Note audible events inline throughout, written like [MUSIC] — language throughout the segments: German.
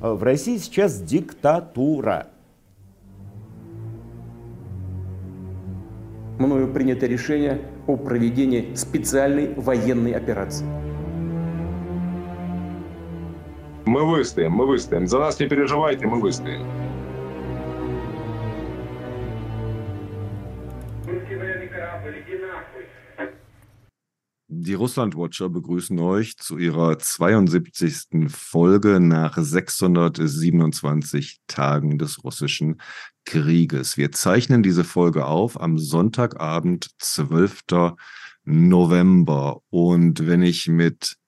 В России сейчас диктатура. Мною принято решение о проведении специальной военной операции. Мы выстоим, мы выстоим. За нас не переживайте, мы выстоим. Die Russlandwatcher begrüßen euch zu ihrer 72. Folge nach 627 Tagen des russischen Krieges. Wir zeichnen diese Folge auf am Sonntagabend, 12. November. Und wenn ich mit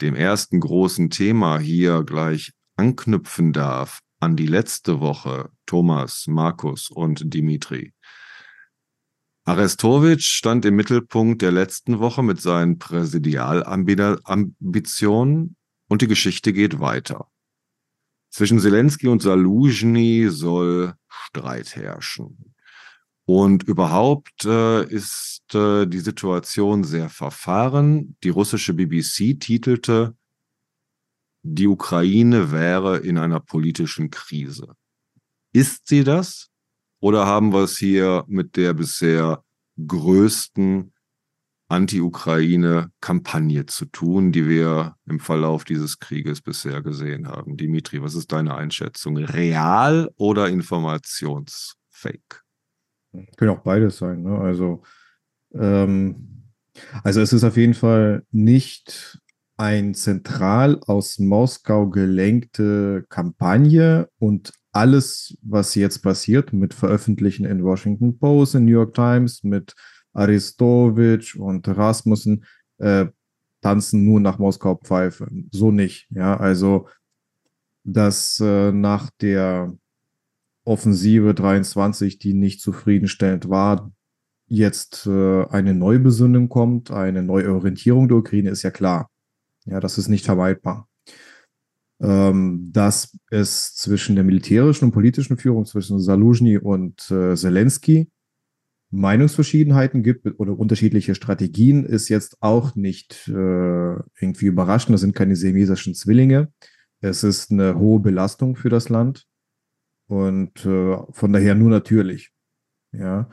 dem ersten großen Thema hier gleich anknüpfen darf an die letzte Woche, Thomas, Markus und Dimitri, Arestowitsch stand im Mittelpunkt der letzten Woche mit seinen Präsidialambitionen und die Geschichte geht weiter. Zwischen Zelensky und Saluzhny soll Streit herrschen. Und überhaupt äh, ist äh, die Situation sehr verfahren. Die russische BBC titelte, die Ukraine wäre in einer politischen Krise. Ist sie das? Oder haben wir es hier mit der bisher größten Anti-Ukraine-Kampagne zu tun, die wir im Verlauf dieses Krieges bisher gesehen haben? Dimitri, was ist deine Einschätzung? Real oder Informationsfake? Können auch beides sein. Ne? Also, ähm, also es ist auf jeden Fall nicht ein zentral aus Moskau gelenkte Kampagne und alles, was jetzt passiert mit Veröffentlichen in Washington Post, in New York Times, mit Aristovich und Rasmussen, äh, tanzen nur nach Moskau Pfeife. So nicht. Ja, also, dass äh, nach der Offensive 23, die nicht zufriedenstellend war, jetzt äh, eine Neubesinnung kommt, eine Neuorientierung der Ukraine, ist ja klar. Ja, das ist nicht vermeidbar dass es zwischen der militärischen und politischen Führung zwischen Saluzhny und äh, Zelensky Meinungsverschiedenheiten gibt oder unterschiedliche Strategien, ist jetzt auch nicht äh, irgendwie überraschend. Das sind keine semesischen Zwillinge. Es ist eine hohe Belastung für das Land und äh, von daher nur natürlich. Ja,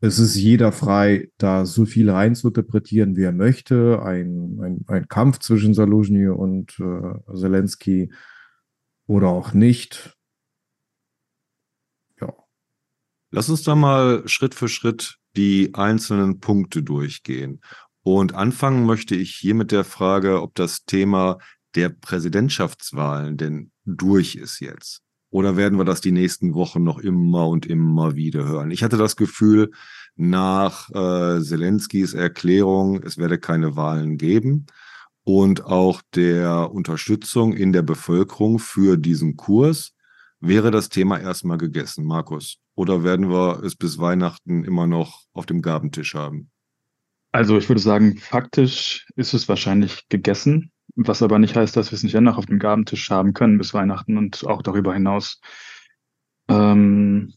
es ist jeder frei, da so viel rein zu interpretieren, wie er möchte. Ein, ein, ein Kampf zwischen Saluzhny und äh, Zelensky oder auch nicht. Ja. Lass uns da mal Schritt für Schritt die einzelnen Punkte durchgehen. Und anfangen möchte ich hier mit der Frage, ob das Thema der Präsidentschaftswahlen denn durch ist jetzt. Oder werden wir das die nächsten Wochen noch immer und immer wieder hören? Ich hatte das Gefühl, nach äh, Zelenskys Erklärung, es werde keine Wahlen geben und auch der Unterstützung in der Bevölkerung für diesen Kurs, wäre das Thema erstmal gegessen, Markus. Oder werden wir es bis Weihnachten immer noch auf dem Gabentisch haben? Also ich würde sagen, faktisch ist es wahrscheinlich gegessen. Was aber nicht heißt, dass wir es nicht dennoch auf dem Gabentisch haben können bis Weihnachten und auch darüber hinaus. Ähm,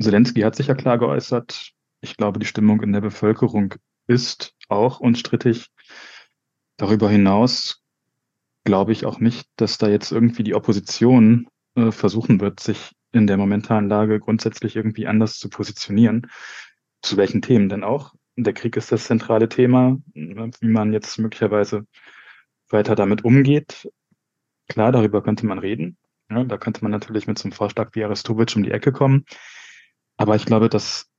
Zelensky hat sich ja klar geäußert. Ich glaube, die Stimmung in der Bevölkerung ist auch unstrittig. Darüber hinaus glaube ich auch nicht, dass da jetzt irgendwie die Opposition äh, versuchen wird, sich in der momentanen Lage grundsätzlich irgendwie anders zu positionieren. Zu welchen Themen denn auch? Der Krieg ist das zentrale Thema, wie man jetzt möglicherweise weiter damit umgeht. Klar, darüber könnte man reden. Ja, da könnte man natürlich mit so einem Vorschlag wie Aristowitsch um die Ecke kommen. Aber ich glaube, das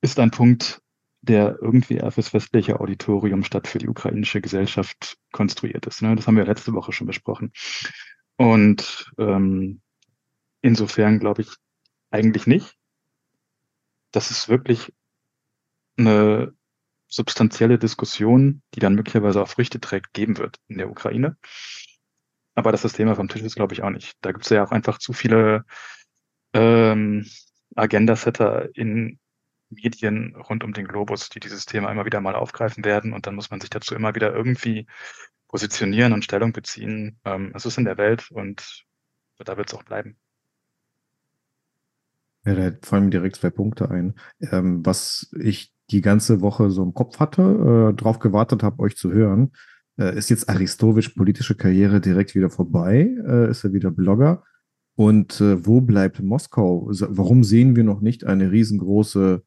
ist ein Punkt, der irgendwie eher fürs westliche Auditorium statt für die ukrainische Gesellschaft konstruiert ist. Ne? Das haben wir letzte Woche schon besprochen. Und ähm, insofern glaube ich eigentlich nicht. Das ist wirklich eine substanzielle Diskussion, die dann möglicherweise auch Früchte trägt, geben wird in der Ukraine. Aber dass das Thema vom Tisch ist, glaube ich auch nicht. Da gibt es ja auch einfach zu viele ähm, Agenda-Setter in Medien rund um den Globus, die dieses Thema immer wieder mal aufgreifen werden. Und dann muss man sich dazu immer wieder irgendwie positionieren und Stellung beziehen. Ähm, es ist in der Welt und da wird es auch bleiben. Ja, da fallen direkt zwei Punkte ein. Ähm, was ich die ganze Woche so im Kopf hatte, äh, drauf gewartet habe, euch zu hören, äh, ist jetzt Aristovic politische Karriere direkt wieder vorbei? Äh, ist er wieder Blogger? Und äh, wo bleibt Moskau? Warum sehen wir noch nicht eine riesengroße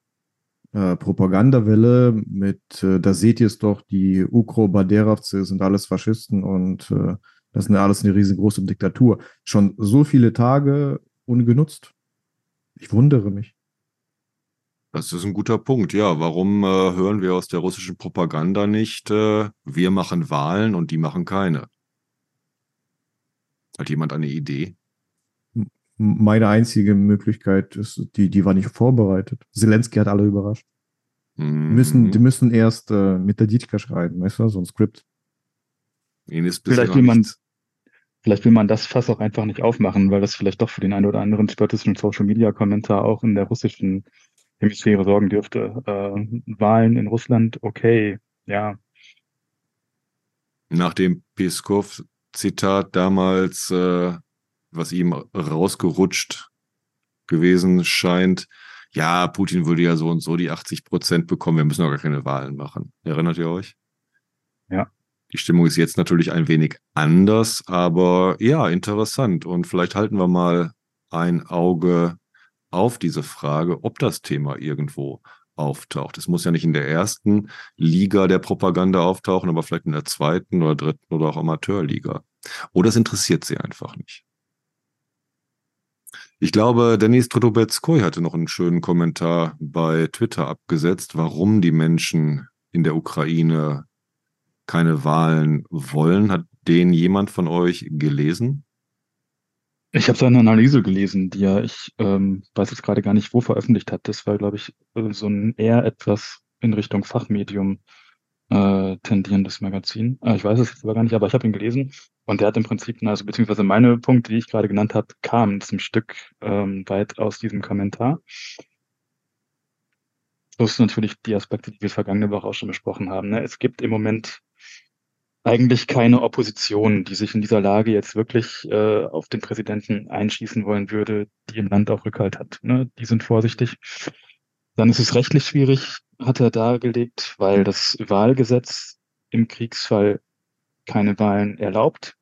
äh, Propagandawelle mit, äh, da seht ihr es doch, die Ukro-Baderovцы sind alles Faschisten und äh, das ist alles eine riesengroße Diktatur. Schon so viele Tage ungenutzt. Ich wundere mich. Das ist ein guter Punkt. Ja, warum äh, hören wir aus der russischen Propaganda nicht, äh, wir machen Wahlen und die machen keine? Hat jemand eine Idee? Meine einzige Möglichkeit ist, die, die war nicht vorbereitet. Zelensky hat alle überrascht. Mhm. Müssen, die müssen erst äh, mit der Ditka schreiben, weißt du, so ein Skript. Vielleicht will man, vielleicht will man das Fass auch einfach nicht aufmachen, weil das vielleicht doch für den einen oder anderen spätestens Social Media Kommentar auch in der russischen Hemisphäre sorgen dürfte. Äh, Wahlen in Russland, okay, ja, nach dem Peskov-Zitat damals, äh, was ihm rausgerutscht gewesen scheint, ja, Putin würde ja so und so die 80 Prozent bekommen, wir müssen doch gar keine Wahlen machen. Erinnert ihr euch? Ja. Die Stimmung ist jetzt natürlich ein wenig anders, aber ja, interessant. Und vielleicht halten wir mal ein Auge auf diese Frage, ob das Thema irgendwo auftaucht. Es muss ja nicht in der ersten Liga der Propaganda auftauchen, aber vielleicht in der zweiten oder dritten oder auch Amateurliga. Oder es interessiert sie einfach nicht. Ich glaube, Denis Trudobetskoy hatte noch einen schönen Kommentar bei Twitter abgesetzt, warum die Menschen in der Ukraine keine Wahlen wollen. Hat den jemand von euch gelesen? Ich habe seine Analyse gelesen, die er, ich ähm, weiß jetzt gerade gar nicht, wo veröffentlicht hat. Das war, glaube ich, äh, so ein eher etwas in Richtung Fachmedium äh, tendierendes Magazin. Äh, ich weiß es jetzt aber gar nicht, aber ich habe ihn gelesen und der hat im Prinzip, also beziehungsweise meine Punkte, die ich gerade genannt habe, kamen zum Stück ähm, weit aus diesem Kommentar. Plus natürlich die Aspekte, die wir vergangene Woche auch schon besprochen haben. Ne? Es gibt im Moment eigentlich keine Opposition, die sich in dieser Lage jetzt wirklich äh, auf den Präsidenten einschießen wollen würde, die im Land auch Rückhalt hat. Ne? Die sind vorsichtig. Dann ist es rechtlich schwierig, hat er dargelegt, weil das Wahlgesetz im Kriegsfall keine Wahlen erlaubt.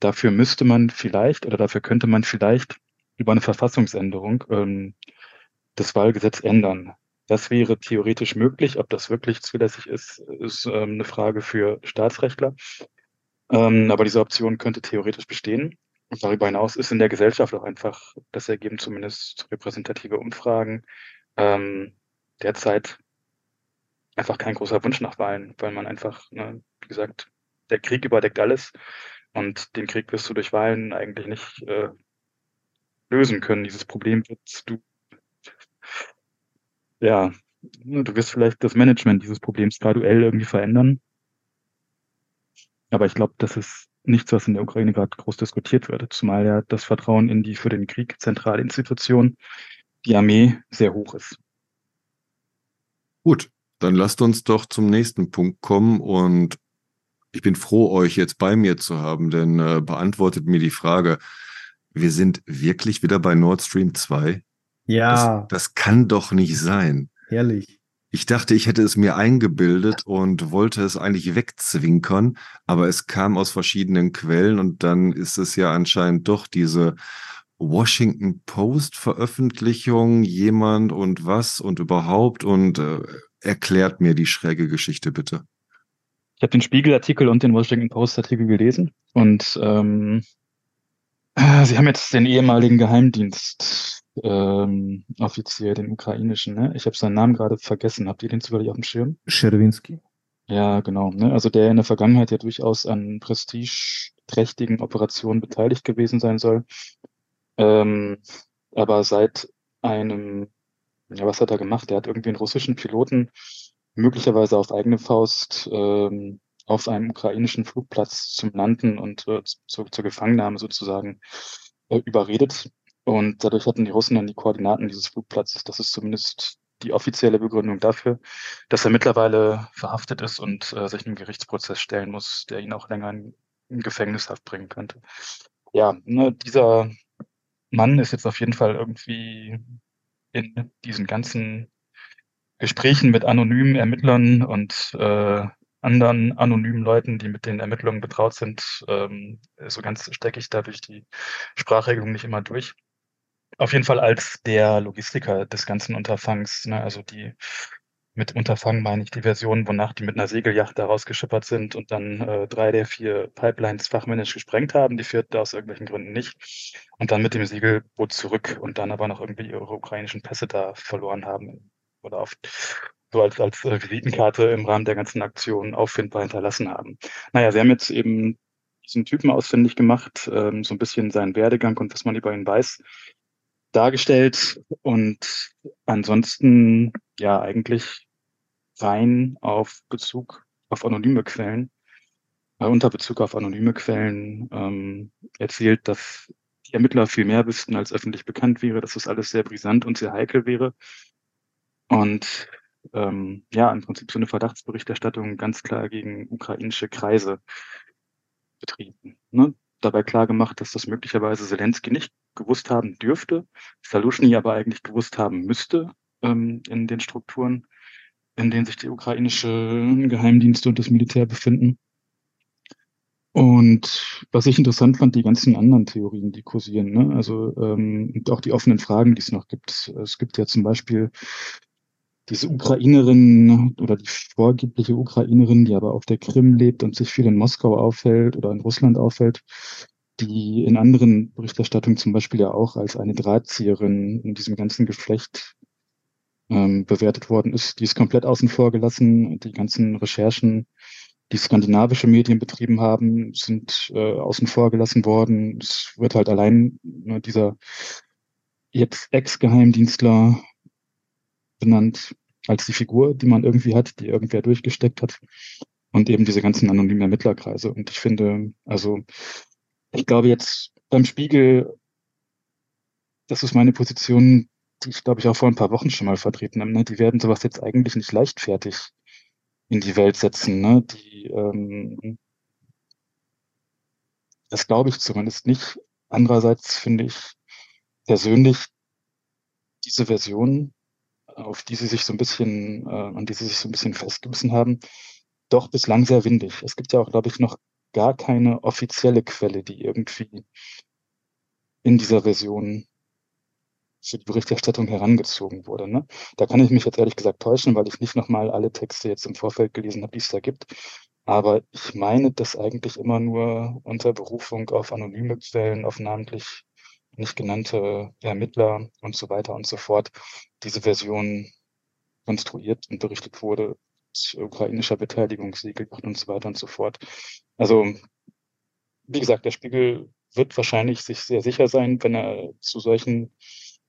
Dafür müsste man vielleicht oder dafür könnte man vielleicht über eine Verfassungsänderung ähm, das Wahlgesetz ändern. Das wäre theoretisch möglich. Ob das wirklich zulässig ist, ist ähm, eine Frage für Staatsrechtler. Ähm, aber diese Option könnte theoretisch bestehen. Und darüber hinaus ist in der Gesellschaft auch einfach, das ergeben zumindest repräsentative Umfragen, ähm, derzeit einfach kein großer Wunsch nach Wahlen, weil man einfach, ne, wie gesagt, der Krieg überdeckt alles und den Krieg wirst du durch Wahlen eigentlich nicht äh, lösen können. Dieses Problem wird du ja, du wirst vielleicht das Management dieses Problems graduell irgendwie verändern. Aber ich glaube, das ist nichts, was in der Ukraine gerade groß diskutiert wird, zumal ja das Vertrauen in die für den Krieg zentrale Institution, die Armee, sehr hoch ist. Gut, dann lasst uns doch zum nächsten Punkt kommen und ich bin froh, euch jetzt bei mir zu haben, denn äh, beantwortet mir die Frage, wir sind wirklich wieder bei Nord Stream 2? Ja, Das, das kann doch nicht sein. herrlich. Ich dachte, ich hätte es mir eingebildet und wollte es eigentlich wegzwinkern, aber es kam aus verschiedenen Quellen und dann ist es ja anscheinend doch diese Washington Post Veröffentlichung, jemand und was und überhaupt und äh, erklärt mir die schräge Geschichte bitte. Ich habe den Spiegel-Artikel und den Washington Post-Artikel gelesen und ähm, äh, sie haben jetzt den ehemaligen Geheimdienst ähm, Offizier, den ukrainischen, ne? Ich habe seinen Namen gerade vergessen. Habt ihr den zufällig auf dem Schirm? Scherwinski. Ja, genau. Ne? Also der in der Vergangenheit ja durchaus an prestigeträchtigen Operationen beteiligt gewesen sein soll. Ähm, aber seit einem, ja, was hat er gemacht? Der hat irgendwie einen russischen Piloten möglicherweise auf eigene Faust ähm, auf einem ukrainischen Flugplatz zum Landen und äh, zur, zur Gefangennahme sozusagen äh, überredet. Und dadurch hatten die Russen dann die Koordinaten dieses Flugplatzes. Das ist zumindest die offizielle Begründung dafür, dass er mittlerweile verhaftet ist und äh, sich einem Gerichtsprozess stellen muss, der ihn auch länger in, in Gefängnishaft bringen könnte. Ja, ne, dieser Mann ist jetzt auf jeden Fall irgendwie in diesen ganzen Gesprächen mit anonymen Ermittlern und äh, anderen anonymen Leuten, die mit den Ermittlungen betraut sind. Ähm, so ganz stecke ich da durch die Sprachregelung nicht immer durch. Auf jeden Fall als der Logistiker des ganzen Unterfangs, ne, also die mit Unterfangen meine ich die Version, wonach die mit einer Segelyacht da rausgeschippert sind und dann äh, drei der vier Pipelines fachmännisch gesprengt haben, die vierte aus irgendwelchen Gründen nicht. Und dann mit dem Segelboot zurück und dann aber noch irgendwie ihre ukrainischen Pässe da verloren haben oder auf, so als, als äh, Visitenkarte im Rahmen der ganzen Aktion auffindbar hinterlassen haben. Naja, sie haben jetzt eben diesen Typen ausfindig gemacht, ähm, so ein bisschen seinen Werdegang und was man über ihn weiß, dargestellt und ansonsten ja eigentlich rein auf Bezug auf anonyme Quellen, äh, unter Bezug auf anonyme Quellen ähm, erzählt, dass die Ermittler viel mehr wüssten, als öffentlich bekannt wäre, dass das alles sehr brisant und sehr heikel wäre. Und ähm, ja, im Prinzip so eine Verdachtsberichterstattung ganz klar gegen ukrainische Kreise betrieben. Ne? Dabei klar gemacht, dass das möglicherweise Zelensky nicht gewusst haben dürfte, Salushny aber eigentlich gewusst haben müsste ähm, in den Strukturen in denen sich die ukrainischen Geheimdienste und das Militär befinden. Und was ich interessant fand, die ganzen anderen Theorien, die kursieren, ne? also ähm, und auch die offenen Fragen, die es noch gibt. Es gibt ja zum Beispiel diese Ukrainerin oder die vorgebliche Ukrainerin, die aber auf der Krim lebt und sich viel in Moskau aufhält oder in Russland aufhält, die in anderen Berichterstattungen zum Beispiel ja auch als eine Drahtzieherin in diesem ganzen Geflecht ähm, bewertet worden ist. Die ist komplett außen vor gelassen. Die ganzen Recherchen, die skandinavische Medien betrieben haben, sind äh, außen vor gelassen worden. Es wird halt allein ne, dieser jetzt Ex-Geheimdienstler benannt als die Figur, die man irgendwie hat, die irgendwer durchgesteckt hat. Und eben diese ganzen anonymen Ermittlerkreise. Und ich finde, also ich glaube jetzt beim Spiegel, das ist meine Position, die ich glaube ich auch vor ein paar Wochen schon mal vertreten habe, ne? die werden sowas jetzt eigentlich nicht leichtfertig in die Welt setzen. Ne? Die, ähm, das glaube ich zumindest nicht. Andererseits finde ich persönlich diese Version, auf die sie sich so ein bisschen, äh, an die sie sich so ein bisschen festgebissen haben, doch bislang sehr windig. Es gibt ja auch, glaube ich, noch gar keine offizielle Quelle, die irgendwie in dieser Version für die Berichterstattung herangezogen wurde. Ne? Da kann ich mich jetzt ehrlich gesagt täuschen, weil ich nicht nochmal alle Texte jetzt im Vorfeld gelesen habe, die es da gibt. Aber ich meine, dass eigentlich immer nur unter Berufung auf anonyme Quellen, auf namentlich nicht genannte Ermittler und so weiter und so fort diese Version konstruiert und berichtet wurde, ukrainischer Beteiligung, Siegelyacht und so weiter und so fort. Also, wie gesagt, der Spiegel wird wahrscheinlich sich sehr sicher sein, wenn er zu solchen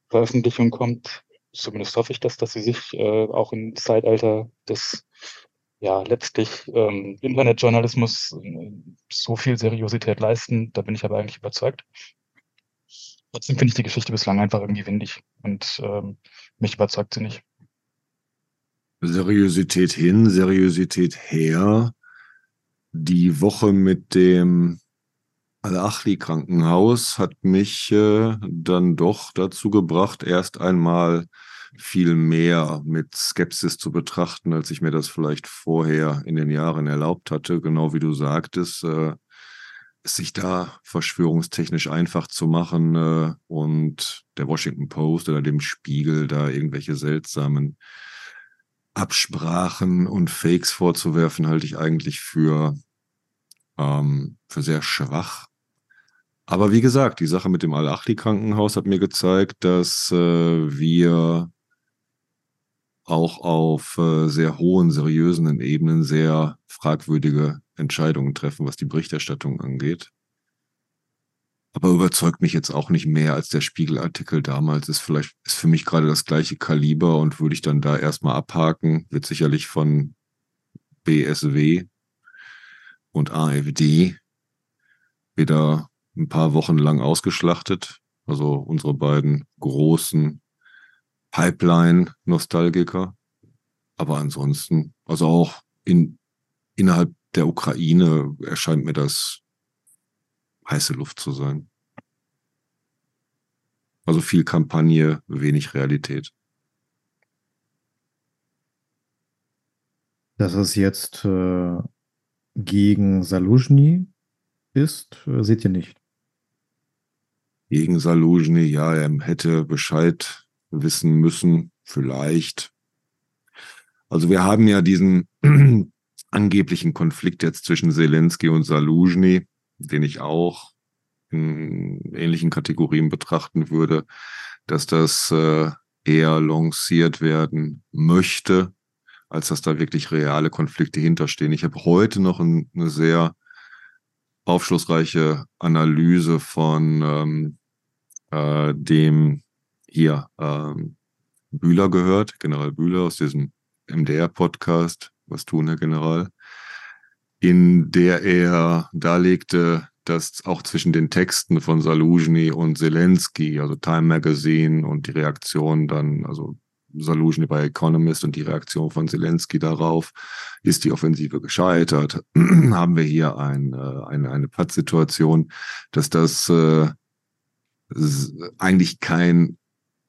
Veröffentlichung kommt. Zumindest hoffe ich das, dass sie sich äh, auch im Zeitalter des ja letztlich ähm, Internetjournalismus äh, so viel Seriosität leisten. Da bin ich aber eigentlich überzeugt. Trotzdem finde ich die Geschichte bislang einfach irgendwie windig und ähm, mich überzeugt sie nicht. Seriosität hin, Seriosität her. Die Woche mit dem Al-Achli-Krankenhaus hat mich äh, dann doch dazu gebracht, erst einmal viel mehr mit Skepsis zu betrachten, als ich mir das vielleicht vorher in den Jahren erlaubt hatte. Genau wie du sagtest, äh, sich da verschwörungstechnisch einfach zu machen äh, und der Washington Post oder dem Spiegel da irgendwelche seltsamen Absprachen und Fakes vorzuwerfen, halte ich eigentlich für, ähm, für sehr schwach. Aber wie gesagt, die Sache mit dem Al-Achli-Krankenhaus hat mir gezeigt, dass äh, wir auch auf äh, sehr hohen, seriösen Ebenen sehr fragwürdige Entscheidungen treffen, was die Berichterstattung angeht. Aber überzeugt mich jetzt auch nicht mehr als der Spiegelartikel damals. Ist vielleicht, ist für mich gerade das gleiche Kaliber und würde ich dann da erstmal abhaken. Wird sicherlich von BSW und AfD wieder ein paar Wochen lang ausgeschlachtet. Also unsere beiden großen Pipeline-Nostalgiker. Aber ansonsten, also auch in, innerhalb der Ukraine erscheint mir das heiße Luft zu sein. Also viel Kampagne, wenig Realität. Dass es jetzt äh, gegen Saluzhny ist, äh, seht ihr nicht. Gegen Saluzhny, ja, er hätte Bescheid wissen müssen, vielleicht. Also wir haben ja diesen [CLEARS THROAT] angeblichen Konflikt jetzt zwischen Zelensky und Saluzhny, den ich auch in ähnlichen Kategorien betrachten würde, dass das äh, eher lanciert werden möchte, als dass da wirklich reale Konflikte hinterstehen. Ich habe heute noch ein, eine sehr aufschlussreiche Analyse von ähm, äh, dem hier ähm, Bühler gehört, General Bühler aus diesem MDR-Podcast, was tun, Herr General, in der er darlegte, dass auch zwischen den Texten von Saluzhny und Zelensky, also Time Magazine und die Reaktion dann, also Saluzhny bei Economist und die Reaktion von Zelensky darauf, ist die Offensive gescheitert, [CLEARS THROAT] haben wir hier ein, äh, eine, eine Pattsituation, dass das äh, eigentlich kein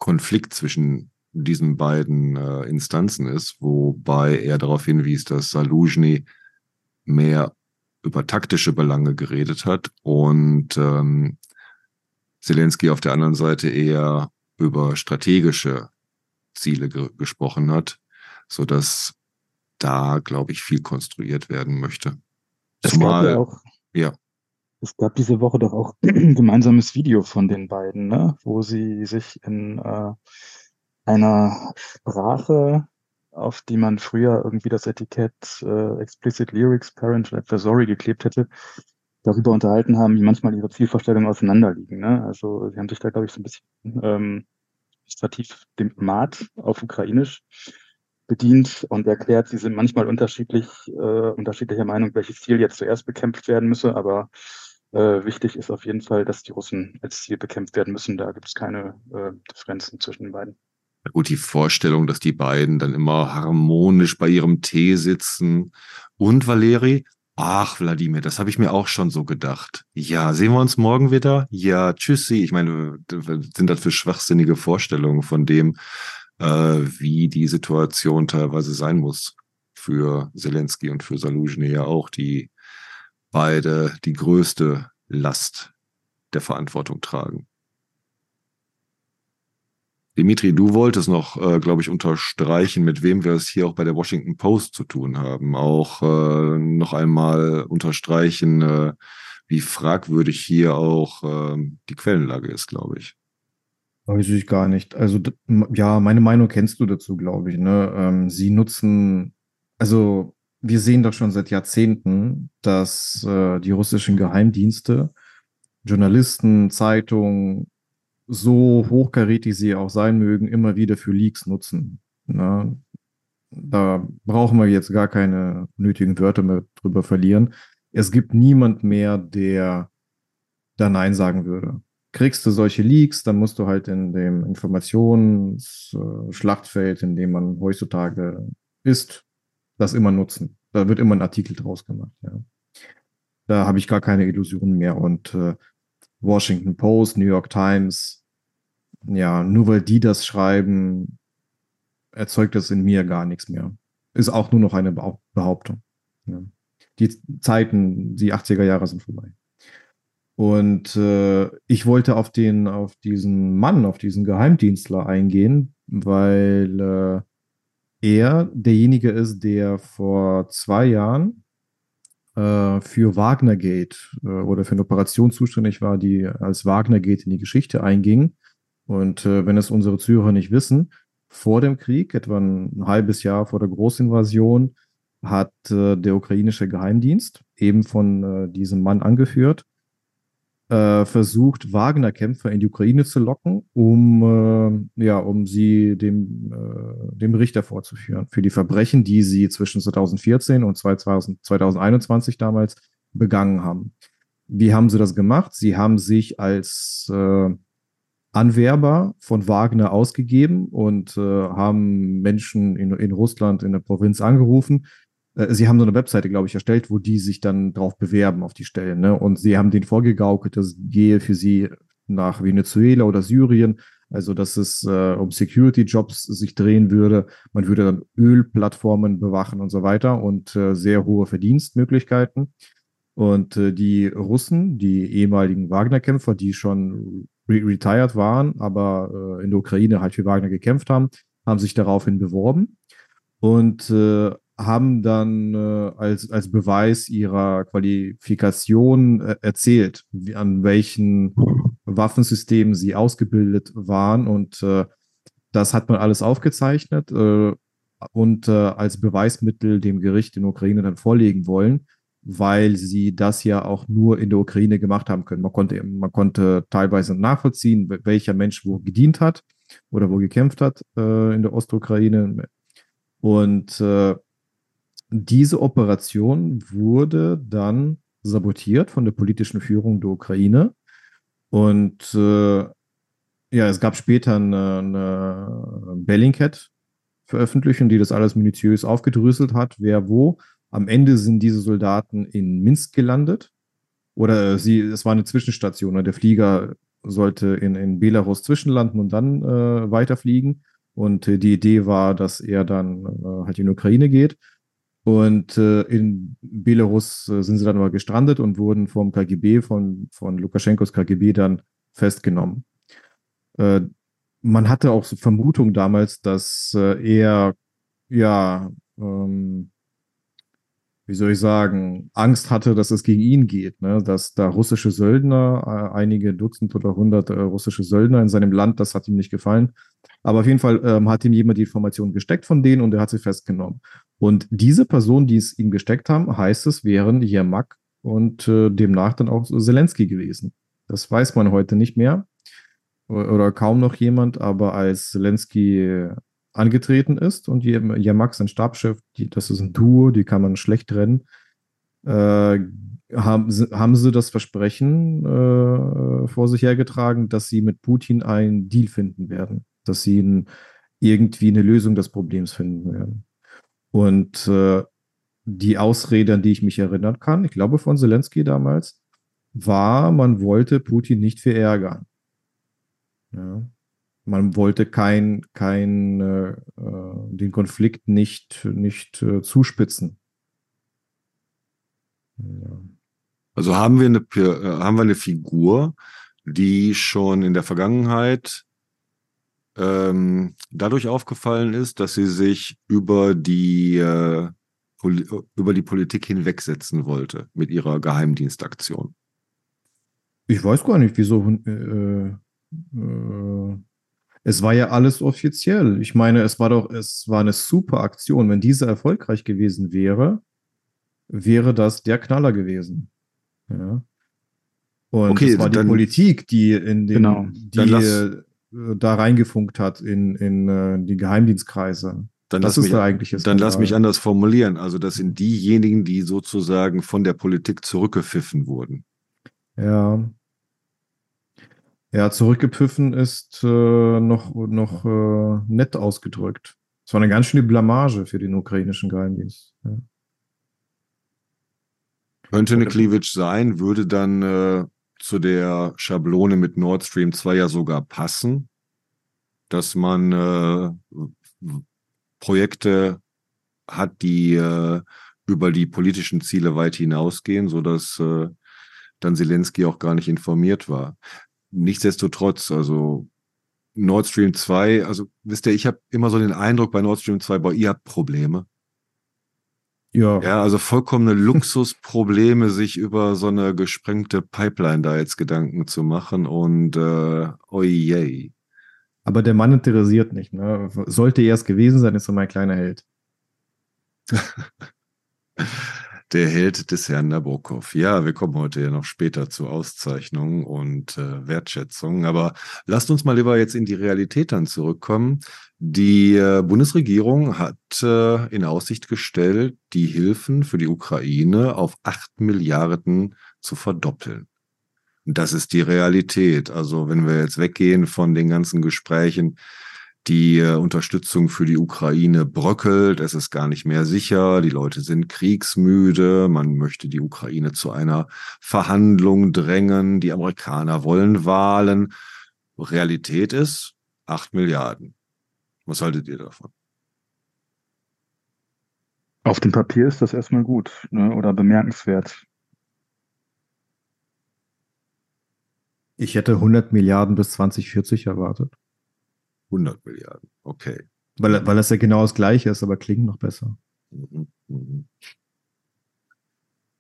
Konflikt zwischen diesen beiden äh, Instanzen ist, wobei er darauf hinwies, dass Saluzhny mehr über taktische Belange geredet hat und ähm, Zelensky auf der anderen Seite eher über strategische Ziele ge gesprochen hat, so dass da, glaube ich, viel konstruiert werden möchte. Zumal, ja, auch, ja. Es gab diese Woche doch auch [CLEARS THROAT] ein gemeinsames Video von den beiden, ne? wo sie sich in äh, einer Sprache, auf die man früher irgendwie das Etikett äh, Explicit Lyrics Parent Advisory geklebt hätte, darüber unterhalten haben, wie manchmal ihre Zielvorstellungen auseinanderliegen. Ne? Also sie haben sich da, glaube ich, so ein bisschen ähm, administrativ dem Mat auf Ukrainisch bedient und erklärt, sie sind manchmal unterschiedlich, äh, unterschiedlicher Meinung, welches Ziel jetzt zuerst bekämpft werden müsse, aber äh, wichtig ist auf jeden Fall, dass die Russen als Ziel bekämpft werden müssen. Da gibt es keine äh, Differenzen zwischen den beiden. Gut, die Vorstellung, dass die beiden dann immer harmonisch bei ihrem Tee sitzen. Und Valeri, ach, Wladimir, das habe ich mir auch schon so gedacht. Ja, sehen wir uns morgen wieder? Ja, tschüssi. Ich meine, sind das für schwachsinnige Vorstellungen von dem, äh, wie die Situation teilweise sein muss für Zelensky und für Saluzhny ja auch, die beide die größte Last der Verantwortung tragen. Dimitri, du wolltest noch, äh, glaube ich, unterstreichen, mit wem wir es hier auch bei der Washington Post zu tun haben. Auch äh, noch einmal unterstreichen, äh, wie fragwürdig hier auch äh, die Quellenlage ist, glaube ich. Weiß ich gar nicht. Also, ja, meine Meinung kennst du dazu, glaube ich. Ne? Ähm, sie nutzen, also wir sehen doch schon seit Jahrzehnten, dass äh, die russischen Geheimdienste, Journalisten, Zeitungen, so hochkarätig sie auch sein mögen, immer wieder für Leaks nutzen. Na, da brauchen wir jetzt gar keine nötigen Wörter mehr drüber verlieren. Es gibt niemand mehr, der da Nein sagen würde. Kriegst du solche Leaks, dann musst du halt in dem Informationsschlachtfeld, in dem man heutzutage ist, das immer nutzen. Da wird immer ein Artikel draus gemacht. Ja. Da habe ich gar keine Illusionen mehr. Und äh, Washington Post, New York Times, ja, nur weil die das schreiben, erzeugt das in mir gar nichts mehr. Ist auch nur noch eine Behauptung. Ja. Die Zeiten, die 80er Jahre sind vorbei. Und äh, ich wollte auf den, auf diesen Mann, auf diesen Geheimdienstler eingehen, weil äh, er derjenige ist, der vor zwei Jahren äh, für Wagnergate äh, oder für eine Operation zuständig war, die als Wagnergate in die Geschichte einging. Und äh, wenn es unsere Zuhörer nicht wissen, vor dem Krieg, etwa ein halbes Jahr vor der Großinvasion, hat äh, der ukrainische Geheimdienst, eben von äh, diesem Mann angeführt, äh, versucht, Wagner-Kämpfer in die Ukraine zu locken, um, äh, ja, um sie dem, äh, dem Richter vorzuführen für die Verbrechen, die sie zwischen 2014 und 2000, 2021 damals begangen haben. Wie haben sie das gemacht? Sie haben sich als äh, Anwerber von Wagner ausgegeben und äh, haben Menschen in, in Russland in der Provinz angerufen, sie haben so eine Webseite, glaube ich, erstellt, wo die sich dann drauf bewerben auf die Stellen. Ne? Und sie haben denen vorgegaukelt, das gehe für sie nach Venezuela oder Syrien, Also, dass es äh, um Security-Jobs sich drehen würde. Man würde dann Ölplattformen bewachen und so weiter und äh, sehr hohe Verdienstmöglichkeiten. Und äh, die Russen, die ehemaligen Wagner-Kämpfer, die schon re retired waren, aber äh, in der Ukraine halt für Wagner gekämpft haben, haben sich daraufhin beworben und äh, haben dann äh, als, als Beweis ihrer Qualifikation äh, erzählt, wie, an welchen Waffensystemen sie ausgebildet waren. Und äh, das hat man alles aufgezeichnet äh, und äh, als Beweismittel dem Gericht in Ukraine dann vorlegen wollen, weil sie das ja auch nur in der Ukraine gemacht haben können. Man konnte, man konnte teilweise nachvollziehen, welcher Mensch wo gedient hat oder wo gekämpft hat äh, in der Ostukraine. Und diese Operation wurde dann sabotiert von der politischen Führung der Ukraine. Und äh, ja, es gab später eine, eine Bellingcat-Veröffentlichung, die das alles minutiös aufgedröselt hat, wer wo. Am Ende sind diese Soldaten in Minsk gelandet. Oder sie, es war eine Zwischenstation. Ne? Der Flieger sollte in, in Belarus zwischenlanden und dann äh, weiterfliegen. Und äh, die Idee war, dass er dann äh, halt in die Ukraine geht. Und äh, in Belarus äh, sind sie dann aber gestrandet und wurden vom KGB, von, von Lukaschenkos KGB dann festgenommen. Äh, man hatte auch so Vermutung damals, dass äh, er, ja, ähm, wie soll ich sagen, Angst hatte, dass es gegen ihn geht, ne? dass da russische Söldner, äh, einige Dutzend oder hundert äh, russische Söldner in seinem Land, das hat ihm nicht gefallen. Aber auf jeden Fall ähm, hat ihm jemand die Information gesteckt von denen und er hat sie festgenommen. Und diese Personen, die es ihm gesteckt haben, heißt es, wären Jermak und äh, demnach dann auch Zelensky gewesen. Das weiß man heute nicht mehr oder kaum noch jemand, aber als Zelensky angetreten ist und Jermak sein Stabschef, die, das ist ein Duo, die kann man schlecht trennen, äh, haben, haben sie das Versprechen äh, vor sich hergetragen, dass sie mit Putin einen Deal finden werden, dass sie ein, irgendwie eine Lösung des Problems finden werden. Und äh, die Ausrede, an die ich mich erinnern kann, ich glaube von Zelensky damals, war, man wollte Putin nicht verärgern. Ja. Man wollte kein, kein, äh, äh, den Konflikt nicht, nicht äh, zuspitzen. Ja. Also haben wir, eine, äh, haben wir eine Figur, die schon in der Vergangenheit ähm, dadurch aufgefallen ist, dass sie sich über die, äh, über die Politik hinwegsetzen wollte mit ihrer Geheimdienstaktion. Ich weiß gar nicht, wieso. Äh, äh, es war ja alles offiziell. Ich meine, es war doch, es war eine super Aktion. Wenn diese erfolgreich gewesen wäre, wäre das der Knaller gewesen. Ja. Und okay, es war die dann, Politik, die in den, genau, die lass, äh, da reingefunkt hat in, in uh, die Geheimdienstkreise. Dann das ist mich, der eigentliche Dann lass mich anders formulieren. Also das sind diejenigen, die sozusagen von der Politik zurückgepfiffen wurden. Ja. Ja, zurückgepfiffen ist äh, noch, noch äh, nett ausgedrückt. Es war eine ganz schöne Blamage für den ukrainischen Geheimdienst. Ja. Könnte eine Cleavage sein, würde dann äh, zu der Schablone mit Nord Stream 2 ja sogar passen, dass man äh, Projekte hat, die äh, über die politischen Ziele weit hinausgehen, sodass äh, dann Zelensky auch gar nicht informiert war. Nichtsdestotrotz, also Nord Stream 2, also wisst ihr, ich habe immer so den Eindruck bei Nord Stream 2, boah, ihr habt Probleme. Ja. Ja, also vollkommene Luxusprobleme, [LAUGHS] sich über so eine gesprengte Pipeline da jetzt Gedanken zu machen und äh, oh je. Aber der Mann interessiert nicht, ne? Sollte er es gewesen sein, ist er mein kleiner Held. [LAUGHS] der Held des Herrn Nabokov. Ja, wir kommen heute ja noch später zu Auszeichnungen und äh, Wertschätzungen, aber lasst uns mal lieber jetzt in die Realität dann zurückkommen. Die äh, Bundesregierung hat äh, in Aussicht gestellt, die Hilfen für die Ukraine auf acht Milliarden zu verdoppeln. Das ist die Realität. Also wenn wir jetzt weggehen von den ganzen Gesprächen, die äh, Unterstützung für die Ukraine bröckelt, es ist gar nicht mehr sicher, die Leute sind kriegsmüde, man möchte die Ukraine zu einer Verhandlung drängen, die Amerikaner wollen Wahlen. Realität ist, 8 Milliarden. Was haltet ihr davon? Auf dem Papier ist das erstmal gut ne, oder bemerkenswert. Ich hätte 100 Milliarden bis 2040 erwartet. 100 Milliarden, okay. Weil, weil das ja genau das gleiche ist, aber klingt noch besser. Mhm, mhm.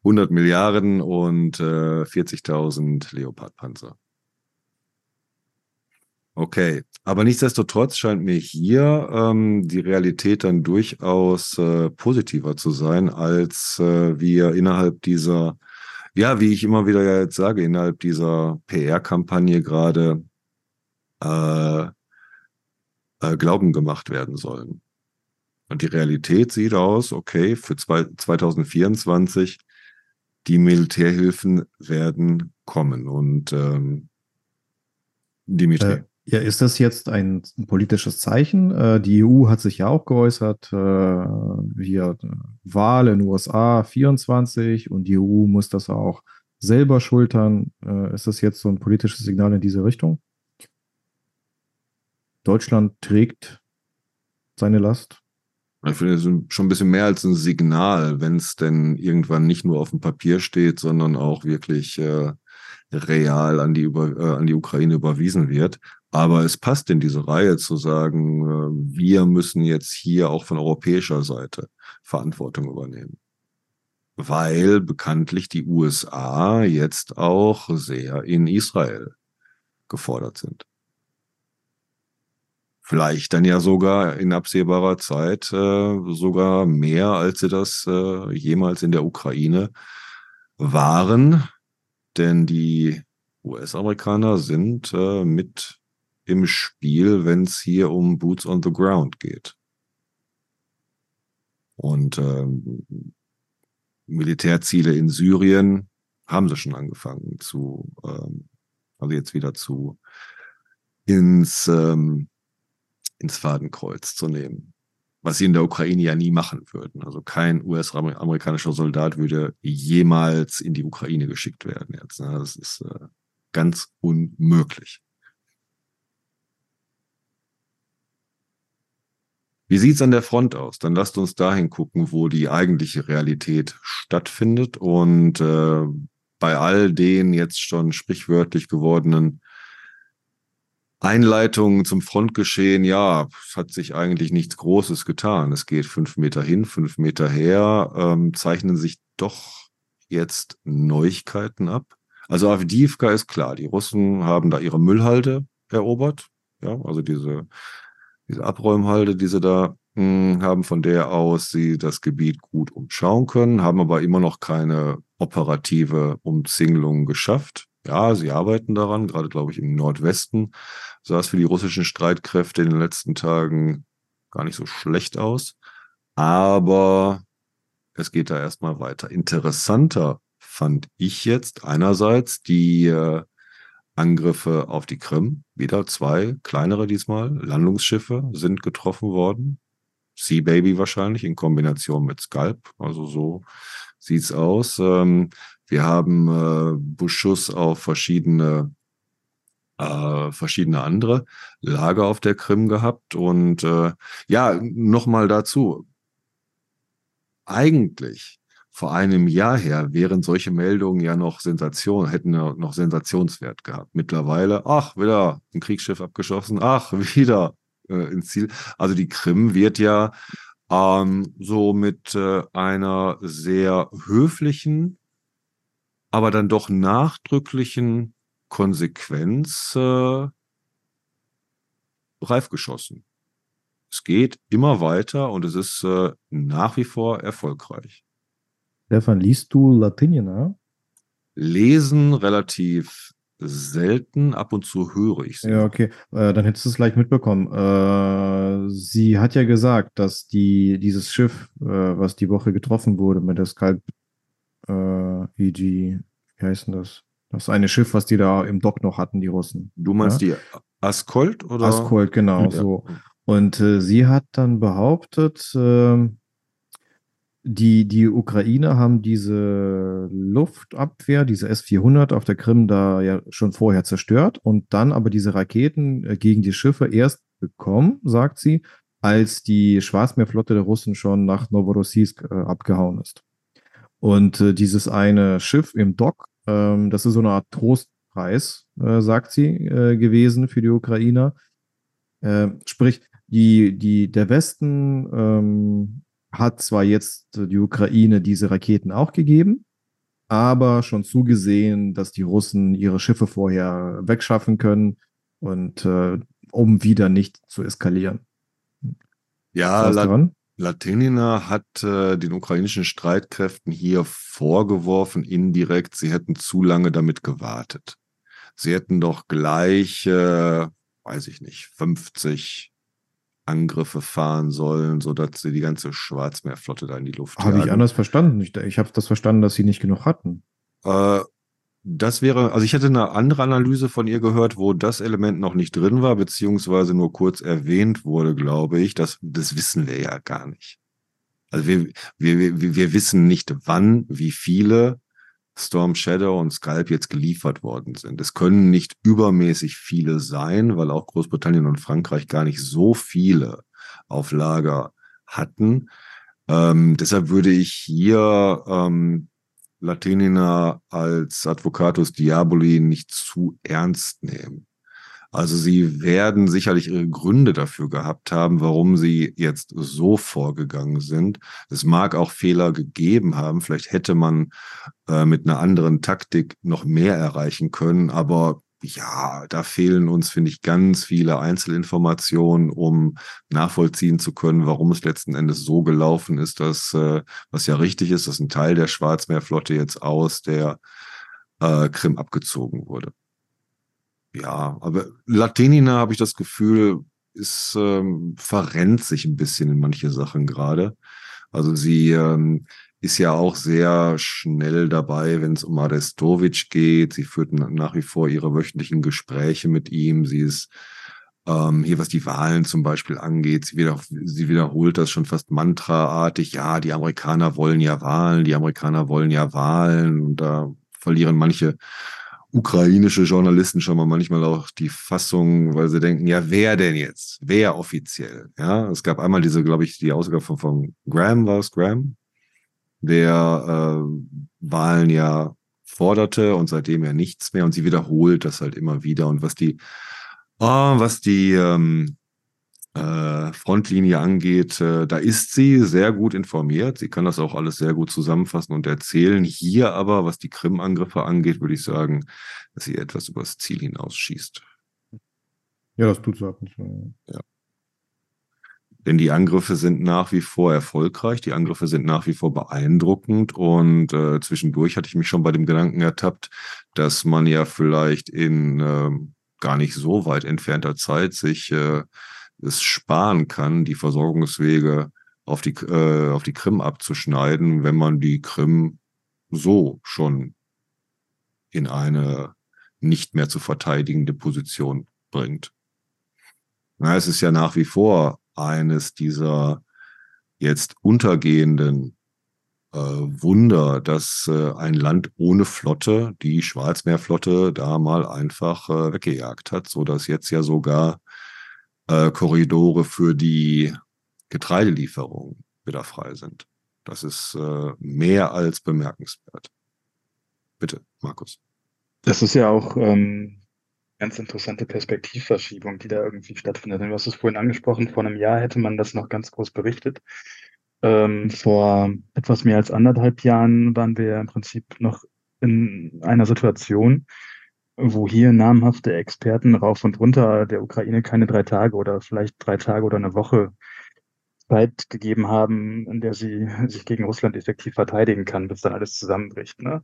100 Milliarden und äh, 40.000 Leopardpanzer. Okay, aber nichtsdestotrotz scheint mir hier ähm, die Realität dann durchaus äh, positiver zu sein, als äh, wir innerhalb dieser, ja, wie ich immer wieder ja jetzt sage, innerhalb dieser PR-Kampagne gerade äh, äh, Glauben gemacht werden sollen. Und die Realität sieht aus, okay, für zwei, 2024 die Militärhilfen werden kommen. Und ähm, Dimitri. Äh, ja, ist das jetzt ein politisches Zeichen? Äh, die EU hat sich ja auch geäußert, äh, hier Wahl in USA 24 und die EU muss das auch selber schultern. Äh, ist das jetzt so ein politisches Signal in diese Richtung? Deutschland trägt seine Last? Ich finde, es schon ein bisschen mehr als ein Signal, wenn es denn irgendwann nicht nur auf dem Papier steht, sondern auch wirklich äh, real an die, über, äh, an die Ukraine überwiesen wird. Aber es passt in diese Reihe zu sagen, äh, wir müssen jetzt hier auch von europäischer Seite Verantwortung übernehmen. Weil bekanntlich die USA jetzt auch sehr in Israel gefordert sind vielleicht dann ja sogar in absehbarer Zeit äh, sogar mehr, als sie das äh, jemals in der Ukraine waren. Denn die US-Amerikaner sind äh, mit im Spiel, wenn es hier um Boots on the Ground geht. Und ähm, Militärziele in Syrien haben sie schon angefangen zu, ähm, also jetzt wieder zu ins ähm, ins Fadenkreuz zu nehmen. Was sie in der Ukraine ja nie machen würden. Also kein US-amerikanischer Soldat würde jemals in die Ukraine geschickt werden jetzt. Ne? Das ist äh, ganz unmöglich. Wie sieht's an der Front aus? Dann lasst uns dahin gucken, wo die eigentliche Realität stattfindet. Und äh, bei all den jetzt schon sprichwörtlich gewordenen Einleitung zum Frontgeschehen, ja, hat sich eigentlich nichts Großes getan. Es geht fünf Meter hin, fünf Meter her, ähm, zeichnen sich doch jetzt Neuigkeiten ab. Also Avdiivka ist klar, die Russen haben da ihre Müllhalde erobert, ja, also diese, diese Abräumhalde, die sie da mh, hm, haben, von der aus sie das Gebiet gut umschauen können, haben aber immer noch keine operative Umzingelung geschafft. Ja, sie arbeiten daran, gerade glaube ich im Nordwesten sah es für die russischen Streitkräfte in den letzten Tagen gar nicht so schlecht aus. Aber es geht da erstmal weiter. Interessanter fand ich jetzt einerseits die äh, Angriffe auf die Krim. Wieder zwei kleinere diesmal. Landungsschiffe sind getroffen worden. Sea Baby wahrscheinlich in Kombination mit Scalp. Also so sieht's aus. Ähm, wir haben äh, Beschuss auf verschiedene äh, verschiedene andere Lager auf der Krim gehabt. Und äh, ja, nochmal dazu. Eigentlich vor einem Jahr her wären solche Meldungen ja noch Sensation, hätten ja noch Sensationswert gehabt. Mittlerweile, ach, wieder ein Kriegsschiff abgeschossen, ach, [LAUGHS] wieder äh, ins Ziel. Also die Krim wird ja ähm, so mit äh, einer sehr höflichen aber dann doch nachdrücklichen Konsequenz äh, reif geschossen. Es geht immer weiter und es ist äh, nach wie vor erfolgreich. Stefan, liest du Latinien? Ja? Lesen relativ selten, ab und zu höre ich sie. Ja, okay. Äh, dann hättest du es gleich mitbekommen. Äh, sie hat ja gesagt, dass die, dieses Schiff, äh, was die Woche getroffen wurde mit der Skalp äh, EG, wie heißt denn das? Das eine Schiff, was die da im Dock noch hatten, die Russen. Du meinst ja? die Askold oder? Askold, genau, ja. so. Und äh, sie hat dann behauptet, äh, die, die Ukrainer haben diese Luftabwehr, diese S-400 auf der Krim da ja schon vorher zerstört und dann aber diese Raketen äh, gegen die Schiffe erst bekommen, sagt sie, als die Schwarzmeerflotte der Russen schon nach Novorossiysk äh, abgehauen ist. Und äh, dieses eine Schiff im Dock, ähm, das ist so eine Art Trostpreis, äh, sagt sie, äh, gewesen für die Ukrainer. Äh, sprich, die, die, der Westen ähm, hat zwar jetzt die Ukraine diese Raketen auch gegeben, aber schon zugesehen, dass die Russen ihre Schiffe vorher wegschaffen können und äh, um wieder nicht zu eskalieren. Ja, La Latinina hat äh, den ukrainischen Streitkräften hier vorgeworfen, indirekt, sie hätten zu lange damit gewartet. Sie hätten doch gleich, äh, weiß ich nicht, 50 Angriffe fahren sollen, sodass sie die ganze Schwarzmeerflotte da in die Luft Habe ich anders verstanden. Ich, ich habe das verstanden, dass sie nicht genug hatten. Äh, das wäre, also ich hätte eine andere Analyse von ihr gehört, wo das Element noch nicht drin war, beziehungsweise nur kurz erwähnt wurde, glaube ich. Das, das wissen wir ja gar nicht. Also wir, wir, wir wissen nicht, wann, wie viele Storm Shadow und Skype jetzt geliefert worden sind. Es können nicht übermäßig viele sein, weil auch Großbritannien und Frankreich gar nicht so viele auf Lager hatten. Ähm, deshalb würde ich hier ähm, Latinina als Advocatus Diaboli nicht zu ernst nehmen. Also sie werden sicherlich ihre Gründe dafür gehabt haben, warum sie jetzt so vorgegangen sind. Es mag auch Fehler gegeben haben. Vielleicht hätte man äh, mit einer anderen Taktik noch mehr erreichen können. Aber ja, da fehlen uns, finde ich, ganz viele Einzelinformationen, um nachvollziehen zu können, warum es letzten Endes so gelaufen ist, dass, äh, was ja richtig ist, dass ein Teil der Schwarzmeerflotte jetzt aus der äh, Krim abgezogen wurde. Ja, aber Latinina habe ich das Gefühl, ist ähm, verrennt sich ein bisschen in manche Sachen gerade. Also sie ähm, ist ja auch sehr schnell dabei, wenn es um Arestovic geht. Sie führt nach wie vor ihre wöchentlichen Gespräche mit ihm. Sie ist ähm, hier, was die Wahlen zum Beispiel angeht, sie, wieder, sie wiederholt das schon fast mantraartig. Ja, die Amerikaner wollen ja Wahlen, die Amerikaner wollen ja Wahlen. Und da verlieren manche ukrainische Journalisten schon mal manchmal auch die Fassung, weil sie denken, ja, wer denn jetzt? Wer offiziell? Ja, es gab einmal diese, glaube ich, die Ausgabe von, von Graham, war es Graham, der äh, Wahlen ja forderte und seitdem ja nichts mehr und sie wiederholt das halt immer wieder und was die, oh, was die ähm, äh, Frontlinie angeht, äh, da ist sie sehr gut informiert. Sie kann das auch alles sehr gut zusammenfassen und erzählen. Hier aber, was die Krim-Angriffe angeht, würde ich sagen, dass sie etwas übers Ziel hinausschießt. Ja, das tut sie ab und zu. Ja. Denn die Angriffe sind nach wie vor erfolgreich, die Angriffe sind nach wie vor beeindruckend und äh, zwischendurch hatte ich mich schon bei dem Gedanken ertappt, dass man ja vielleicht in äh, gar nicht so weit entfernter Zeit sich äh, es sparen kann, die Versorgungswege auf die, äh, auf die Krim abzuschneiden, wenn man die Krim so schon in eine nicht mehr zu verteidigende Position bringt. Na, es ist ja nach wie vor eines dieser jetzt untergehenden äh, Wunder, dass äh, ein Land ohne Flotte die Schwarzmeerflotte da mal einfach äh, weggejagt hat, so dass jetzt ja sogar äh, Korridore für die Getreidelieferung wieder frei sind. Das ist äh, mehr als bemerkenswert. Bitte, Markus. Das ist ja auch ähm, ganz interessante Perspektivverschiebung, die da irgendwie stattfindet. Du hast es vorhin angesprochen, vor einem Jahr hätte man das noch ganz groß berichtet. Ähm, vor etwas mehr als anderthalb Jahren waren wir im Prinzip noch in einer Situation, wo hier namhafte Experten rauf und runter der Ukraine keine drei Tage oder vielleicht drei Tage oder eine Woche Zeit gegeben haben, in der sie sich gegen Russland effektiv verteidigen kann, bis dann alles zusammenbricht. Ne?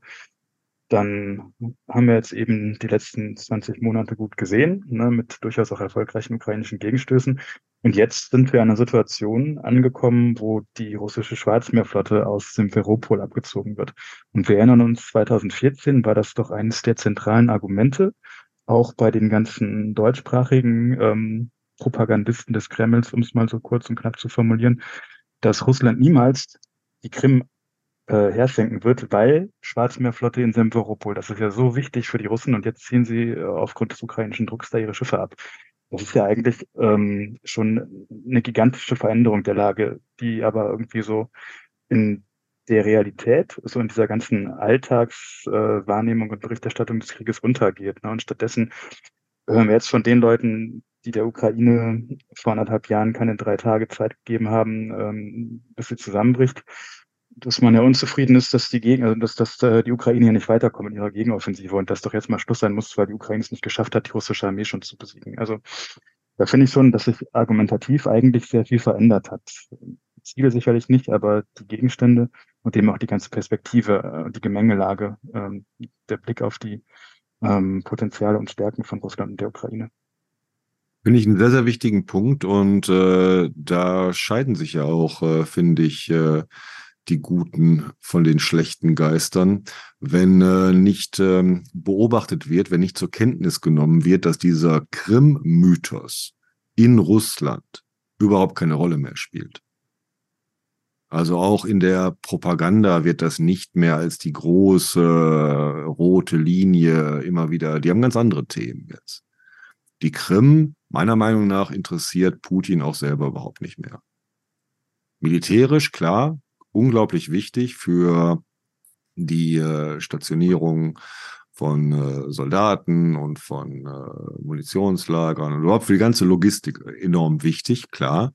Dann haben wir jetzt eben die letzten 20 Monate gut gesehen, ne, mit durchaus auch erfolgreichen ukrainischen Gegenstößen. Und jetzt sind wir in einer Situation angekommen, wo die russische Schwarzmeerflotte aus Simferopol abgezogen wird. Und wir erinnern uns, 2014 war das doch eines der zentralen Argumente, auch bei den ganzen deutschsprachigen ähm, Propagandisten des Kremls, um es mal so kurz und knapp zu formulieren, dass Russland niemals die Krim äh, herschenken wird, weil Schwarzmeerflotte in Semveropol, das ist ja so wichtig für die Russen und jetzt ziehen sie äh, aufgrund des ukrainischen Drucks da ihre Schiffe ab. Das ist ja eigentlich ähm, schon eine gigantische Veränderung der Lage, die aber irgendwie so in der Realität, so in dieser ganzen Alltagswahrnehmung äh, und Berichterstattung des Krieges untergeht. Ne? Und stattdessen hören wir jetzt von den Leuten, die der Ukraine vor anderthalb Jahren keine drei Tage Zeit gegeben haben, ähm, bis sie zusammenbricht, dass man ja unzufrieden ist, dass die Gegen also dass, dass äh, die Ukraine ja nicht weiterkommt in ihrer Gegenoffensive und dass doch jetzt mal Schluss sein muss, weil die Ukraine es nicht geschafft hat, die russische Armee schon zu besiegen. Also da finde ich schon, dass sich argumentativ eigentlich sehr viel verändert hat. Ziele sicherlich nicht, aber die Gegenstände und eben auch die ganze Perspektive, äh, die Gemengelage, ähm, der Blick auf die ähm, Potenziale und Stärken von Russland und der Ukraine. Finde ich einen sehr, sehr wichtigen Punkt und äh, da scheiden sich ja auch, äh, finde ich, äh, die guten von den schlechten Geistern, wenn äh, nicht ähm, beobachtet wird, wenn nicht zur Kenntnis genommen wird, dass dieser Krim-Mythos in Russland überhaupt keine Rolle mehr spielt. Also auch in der Propaganda wird das nicht mehr als die große rote Linie immer wieder. Die haben ganz andere Themen jetzt. Die Krim, meiner Meinung nach, interessiert Putin auch selber überhaupt nicht mehr. Militärisch, klar, unglaublich wichtig für die äh, Stationierung von äh, Soldaten und von äh, Munitionslagern und überhaupt für die ganze Logistik enorm wichtig, klar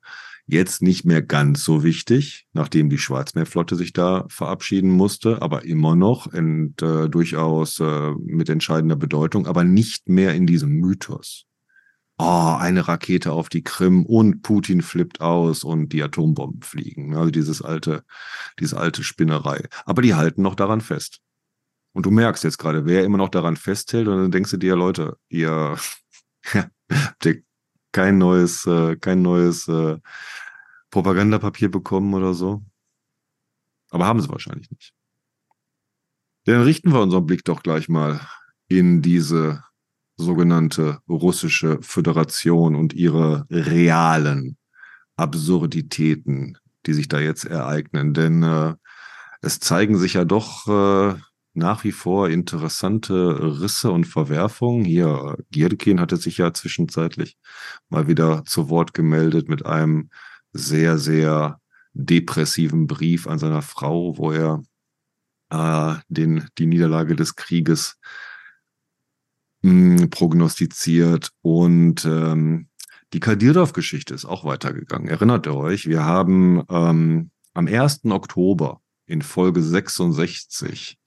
jetzt nicht mehr ganz so wichtig, nachdem die Schwarzmeerflotte sich da verabschieden musste, aber immer noch und äh, durchaus äh, mit entscheidender Bedeutung, aber nicht mehr in diesem Mythos. Oh, eine Rakete auf die Krim und Putin flippt aus und die Atombomben fliegen. Also dieses alte, diese alte Spinnerei. Aber die halten noch daran fest. Und du merkst jetzt gerade, wer immer noch daran festhält, und dann denkst du dir, Leute, ihr [LAUGHS] habt ihr kein neues, äh, kein neues äh, Propagandapapier bekommen oder so. Aber haben sie wahrscheinlich nicht. Dann richten wir unseren Blick doch gleich mal in diese sogenannte russische Föderation und ihre realen Absurditäten, die sich da jetzt ereignen. Denn äh, es zeigen sich ja doch äh, nach wie vor interessante Risse und Verwerfungen. Hier, Gierdekin hatte sich ja zwischenzeitlich mal wieder zu Wort gemeldet mit einem sehr, sehr depressiven Brief an seiner Frau, wo er äh, den, die Niederlage des Krieges prognostiziert. Und ähm, die Kadirov-Geschichte ist auch weitergegangen. Erinnert ihr euch? Wir haben ähm, am 1. Oktober in Folge 66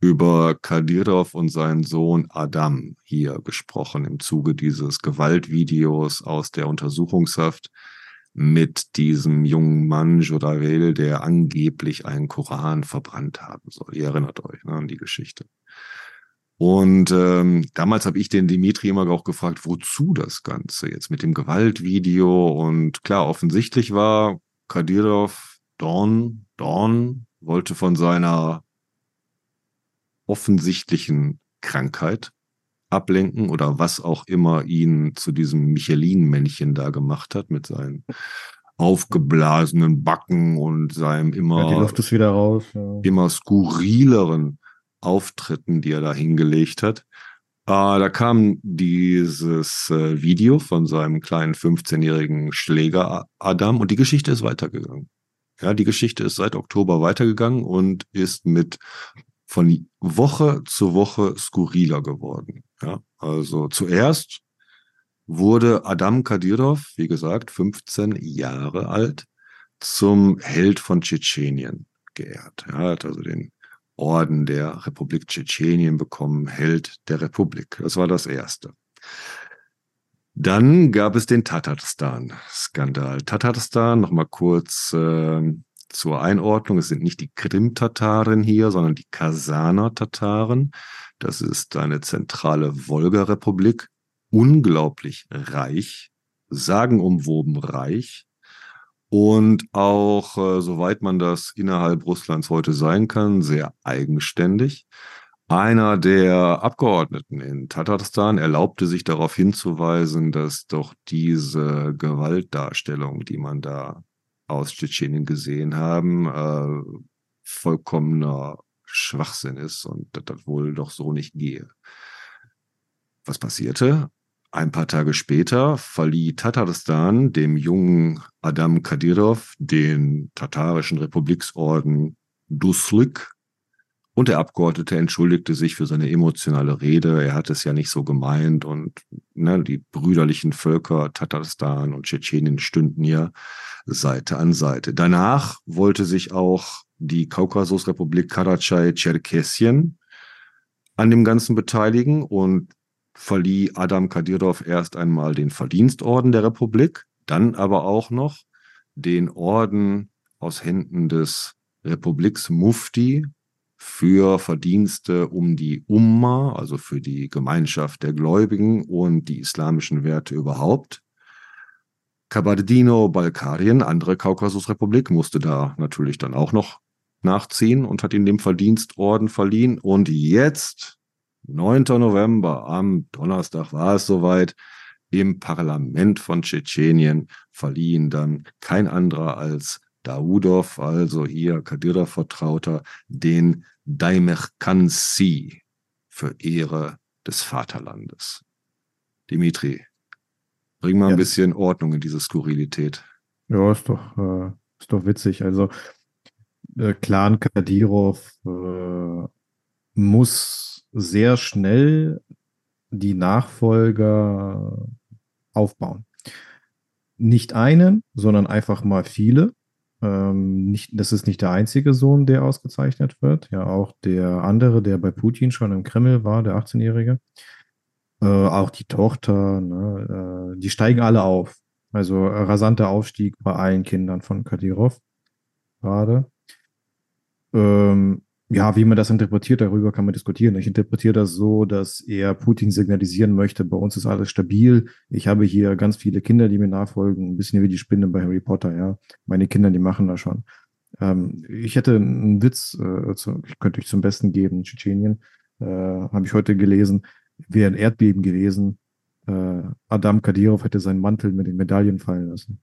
über Kadirov und seinen Sohn Adam hier gesprochen im Zuge dieses Gewaltvideos aus der Untersuchungshaft mit diesem jungen Mann Jodavel, der angeblich einen Koran verbrannt haben soll. Ihr erinnert euch ne, an die Geschichte. Und ähm, damals habe ich den Dimitri immer auch gefragt, wozu das Ganze jetzt mit dem Gewaltvideo? Und klar, offensichtlich war Kadirov Dorn, Dorn wollte von seiner offensichtlichen Krankheit ablenken oder was auch immer ihn zu diesem Michelin-Männchen da gemacht hat mit seinen aufgeblasenen Backen und seinem immer, ja, die Luft ist wieder raus, ja. immer skurrileren Auftritten, die er da hingelegt hat. Äh, da kam dieses äh, Video von seinem kleinen 15-jährigen Schläger Adam und die Geschichte ist weitergegangen. Ja, die Geschichte ist seit Oktober weitergegangen und ist mit von Woche zu Woche skurriler geworden. Ja, also zuerst wurde Adam Kadyrov, wie gesagt, 15 Jahre alt, zum Held von Tschetschenien geehrt. Er hat also den Orden der Republik Tschetschenien bekommen, Held der Republik. Das war das Erste. Dann gab es den Tatarstan-Skandal. Tatarstan, nochmal kurz äh, zur Einordnung, es sind nicht die Krim-Tataren hier, sondern die Kasaner-Tataren. Das ist eine zentrale Wolga-Republik, unglaublich reich, sagenumwoben reich und auch, äh, soweit man das innerhalb Russlands heute sein kann, sehr eigenständig. Einer der Abgeordneten in Tatarstan erlaubte sich darauf hinzuweisen, dass doch diese Gewaltdarstellung, die man da aus Tschetschenien gesehen haben, äh, vollkommener Schwachsinn ist und dass das wohl doch so nicht gehe. Was passierte? Ein paar Tage später verlieh Tatarstan dem jungen Adam Kadyrov den tatarischen Republiksorden Duslik und der Abgeordnete entschuldigte sich für seine emotionale Rede. Er hat es ja nicht so gemeint und ne, die brüderlichen Völker Tatarstan und Tschetschenien stünden ja Seite an Seite. Danach wollte sich auch die Kaukasusrepublik Karachay-Cherkessien an dem Ganzen beteiligen und verlieh Adam Kadyrov erst einmal den Verdienstorden der Republik, dann aber auch noch den Orden aus Händen des Republiks-Mufti für Verdienste um die Umma, also für die Gemeinschaft der Gläubigen und die islamischen Werte überhaupt. Kabardino-Balkarien, andere Kaukasusrepublik, musste da natürlich dann auch noch nachziehen und hat ihm den Verdienstorden verliehen. Und jetzt, 9. November, am Donnerstag war es soweit, im Parlament von Tschetschenien verliehen dann kein anderer als Daudov, also hier Kadyrov-Vertrauter, den Daimerkansi für Ehre des Vaterlandes. Dimitri, bring mal ein bisschen Ordnung in diese Skurrilität. Ja, ist doch, äh, ist doch witzig. Also äh, Clan Kadyrov äh, muss sehr schnell die Nachfolger aufbauen. Nicht einen, sondern einfach mal viele. Ähm, nicht, das ist nicht der einzige Sohn, der ausgezeichnet wird. Ja, auch der andere, der bei Putin schon im Kreml war, der 18-Jährige. Äh, auch die Tochter, ne, äh, die steigen alle auf. Also rasanter Aufstieg bei allen Kindern von Kadyrov gerade. Ähm, ja, wie man das interpretiert, darüber kann man diskutieren. Ich interpretiere das so, dass er Putin signalisieren möchte, bei uns ist alles stabil. Ich habe hier ganz viele Kinder, die mir nachfolgen, ein bisschen wie die Spinne bei Harry Potter, ja. Meine Kinder, die machen das schon. Ähm, ich hätte einen Witz, äh, zu, könnte ich zum Besten geben, Tschetschenien, äh, habe ich heute gelesen, wäre ein Erdbeben gewesen. Äh, Adam Kadyrov hätte seinen Mantel mit den Medaillen fallen lassen.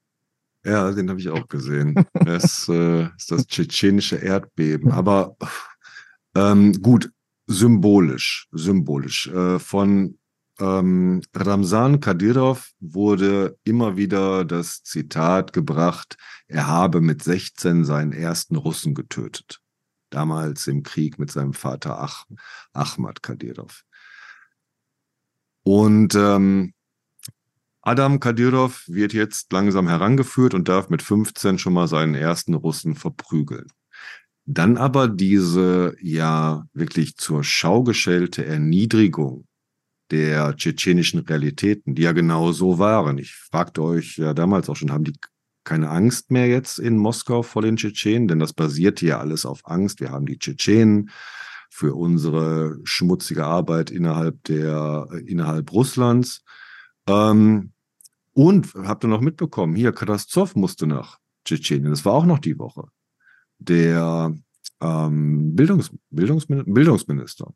Ja, den habe ich auch gesehen. [LAUGHS] Das äh, ist das tschetschenische Erdbeben. Aber ähm, gut, symbolisch, symbolisch. Äh, von ähm, Ramsan Kadyrov wurde immer wieder das Zitat gebracht, er habe mit 16 seinen ersten Russen getötet. Damals im Krieg mit seinem Vater Ach Ahmad Kadyrov. Und ähm, Adam Kadyrov wird jetzt langsam herangeführt und darf mit 15 schon mal seinen ersten Russen verprügeln. Dann aber diese ja wirklich zur Schau gestellte Erniedrigung der tschetschenischen Realitäten, die ja genau so waren. Ich fragte euch ja damals auch schon, haben die keine Angst mehr jetzt in Moskau vor den Tschetschenen? Denn das basierte ja alles auf Angst. Wir haben die Tschetschenen für unsere schmutzige Arbeit innerhalb der, innerhalb Russlands. Ähm, und habt ihr noch mitbekommen, hier, Katastroph musste nach Tschetschenien. Das war auch noch die Woche. Der ähm, Bildungs, Bildungsmin Bildungsminister.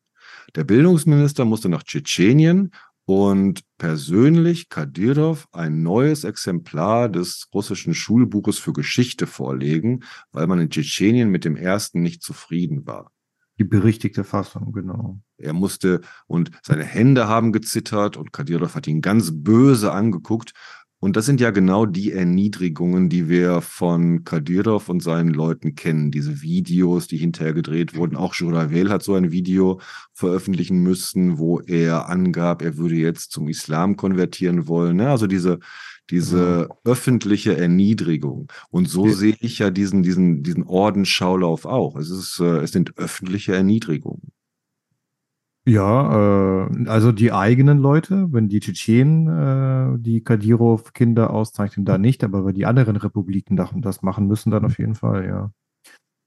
Der Bildungsminister musste nach Tschetschenien und persönlich Kadyrov ein neues Exemplar des russischen Schulbuches für Geschichte vorlegen, weil man in Tschetschenien mit dem ersten nicht zufrieden war. Die berichtigte Fassung, genau. Er musste und seine Hände haben gezittert und Kadyrov hat ihn ganz böse angeguckt. Und das sind ja genau die Erniedrigungen, die wir von Kadyrov und seinen Leuten kennen. Diese Videos, die hinterher gedreht wurden. Auch Juravel hat so ein Video veröffentlichen müssen, wo er angab, er würde jetzt zum Islam konvertieren wollen. Also diese, diese ja. öffentliche Erniedrigung. Und so ja. sehe ich ja diesen, diesen, diesen Ordensschaulauf auch. Es ist, äh, es sind öffentliche Erniedrigungen. Ja, äh, also die eigenen Leute, wenn die Tschetschenen äh, die Kadyrov-Kinder auszeichnen, da nicht, aber wenn die anderen Republiken das machen müssen, dann auf jeden Fall, ja.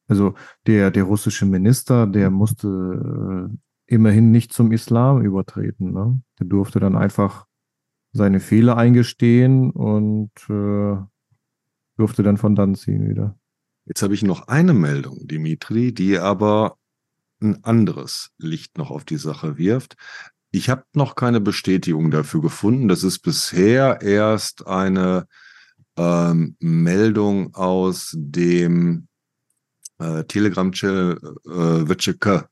Also der, der russische Minister, der musste äh, immerhin nicht zum Islam übertreten. Ne? Der durfte dann einfach seine Fehler eingestehen und äh, durfte dann von dann ziehen wieder. Jetzt habe ich noch eine Meldung, Dimitri, die aber ein anderes Licht noch auf die Sache wirft. Ich habe noch keine Bestätigung dafür gefunden. Das ist bisher erst eine ähm, Meldung aus dem äh, Telegram-Channel äh, WCK,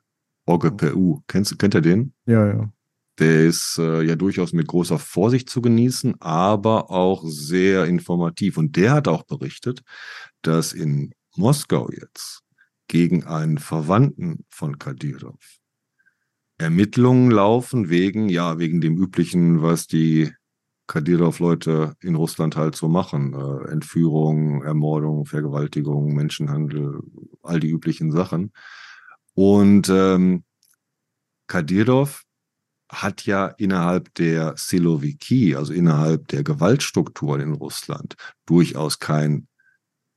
OGPU. Kennst, kennt ihr den? Ja, ja. Der ist äh, ja durchaus mit großer Vorsicht zu genießen, aber auch sehr informativ. Und der hat auch berichtet, dass in Moskau jetzt gegen einen Verwandten von Kadyrov Ermittlungen laufen wegen, ja, wegen dem üblichen, was die Kadyrov-Leute in Russland halt so machen. Äh, Entführung, Ermordung, Vergewaltigung, Menschenhandel, all die üblichen Sachen. Und ähm, Kadyrov hat ja innerhalb der Siloviki, also innerhalb der Gewaltstrukturen in Russland, durchaus kein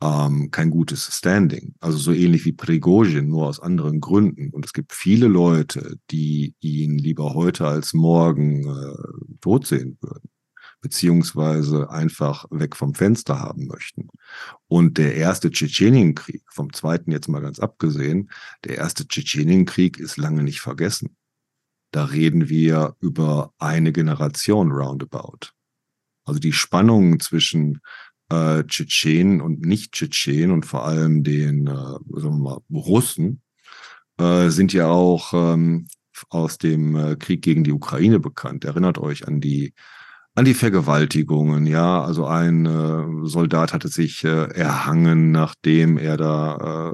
ähm, kein gutes Standing. Also so ähnlich wie Prigozhin, nur aus anderen Gründen. Und es gibt viele Leute, die ihn lieber heute als morgen äh, tot sehen würden beziehungsweise einfach weg vom Fenster haben möchten. Und der erste Tschetschenienkrieg, vom zweiten jetzt mal ganz abgesehen, der erste Tschetschenienkrieg ist lange nicht vergessen. Da reden wir über eine Generation roundabout. Also die Spannungen zwischen äh, Tschetschenen und Nicht-Tschetschenen und vor allem den äh, sagen wir mal, Russen äh, sind ja auch ähm, aus dem äh, Krieg gegen die Ukraine bekannt. Erinnert euch an die an die Vergewaltigungen, ja. Also ein äh, Soldat hatte sich äh, erhangen, nachdem er da äh,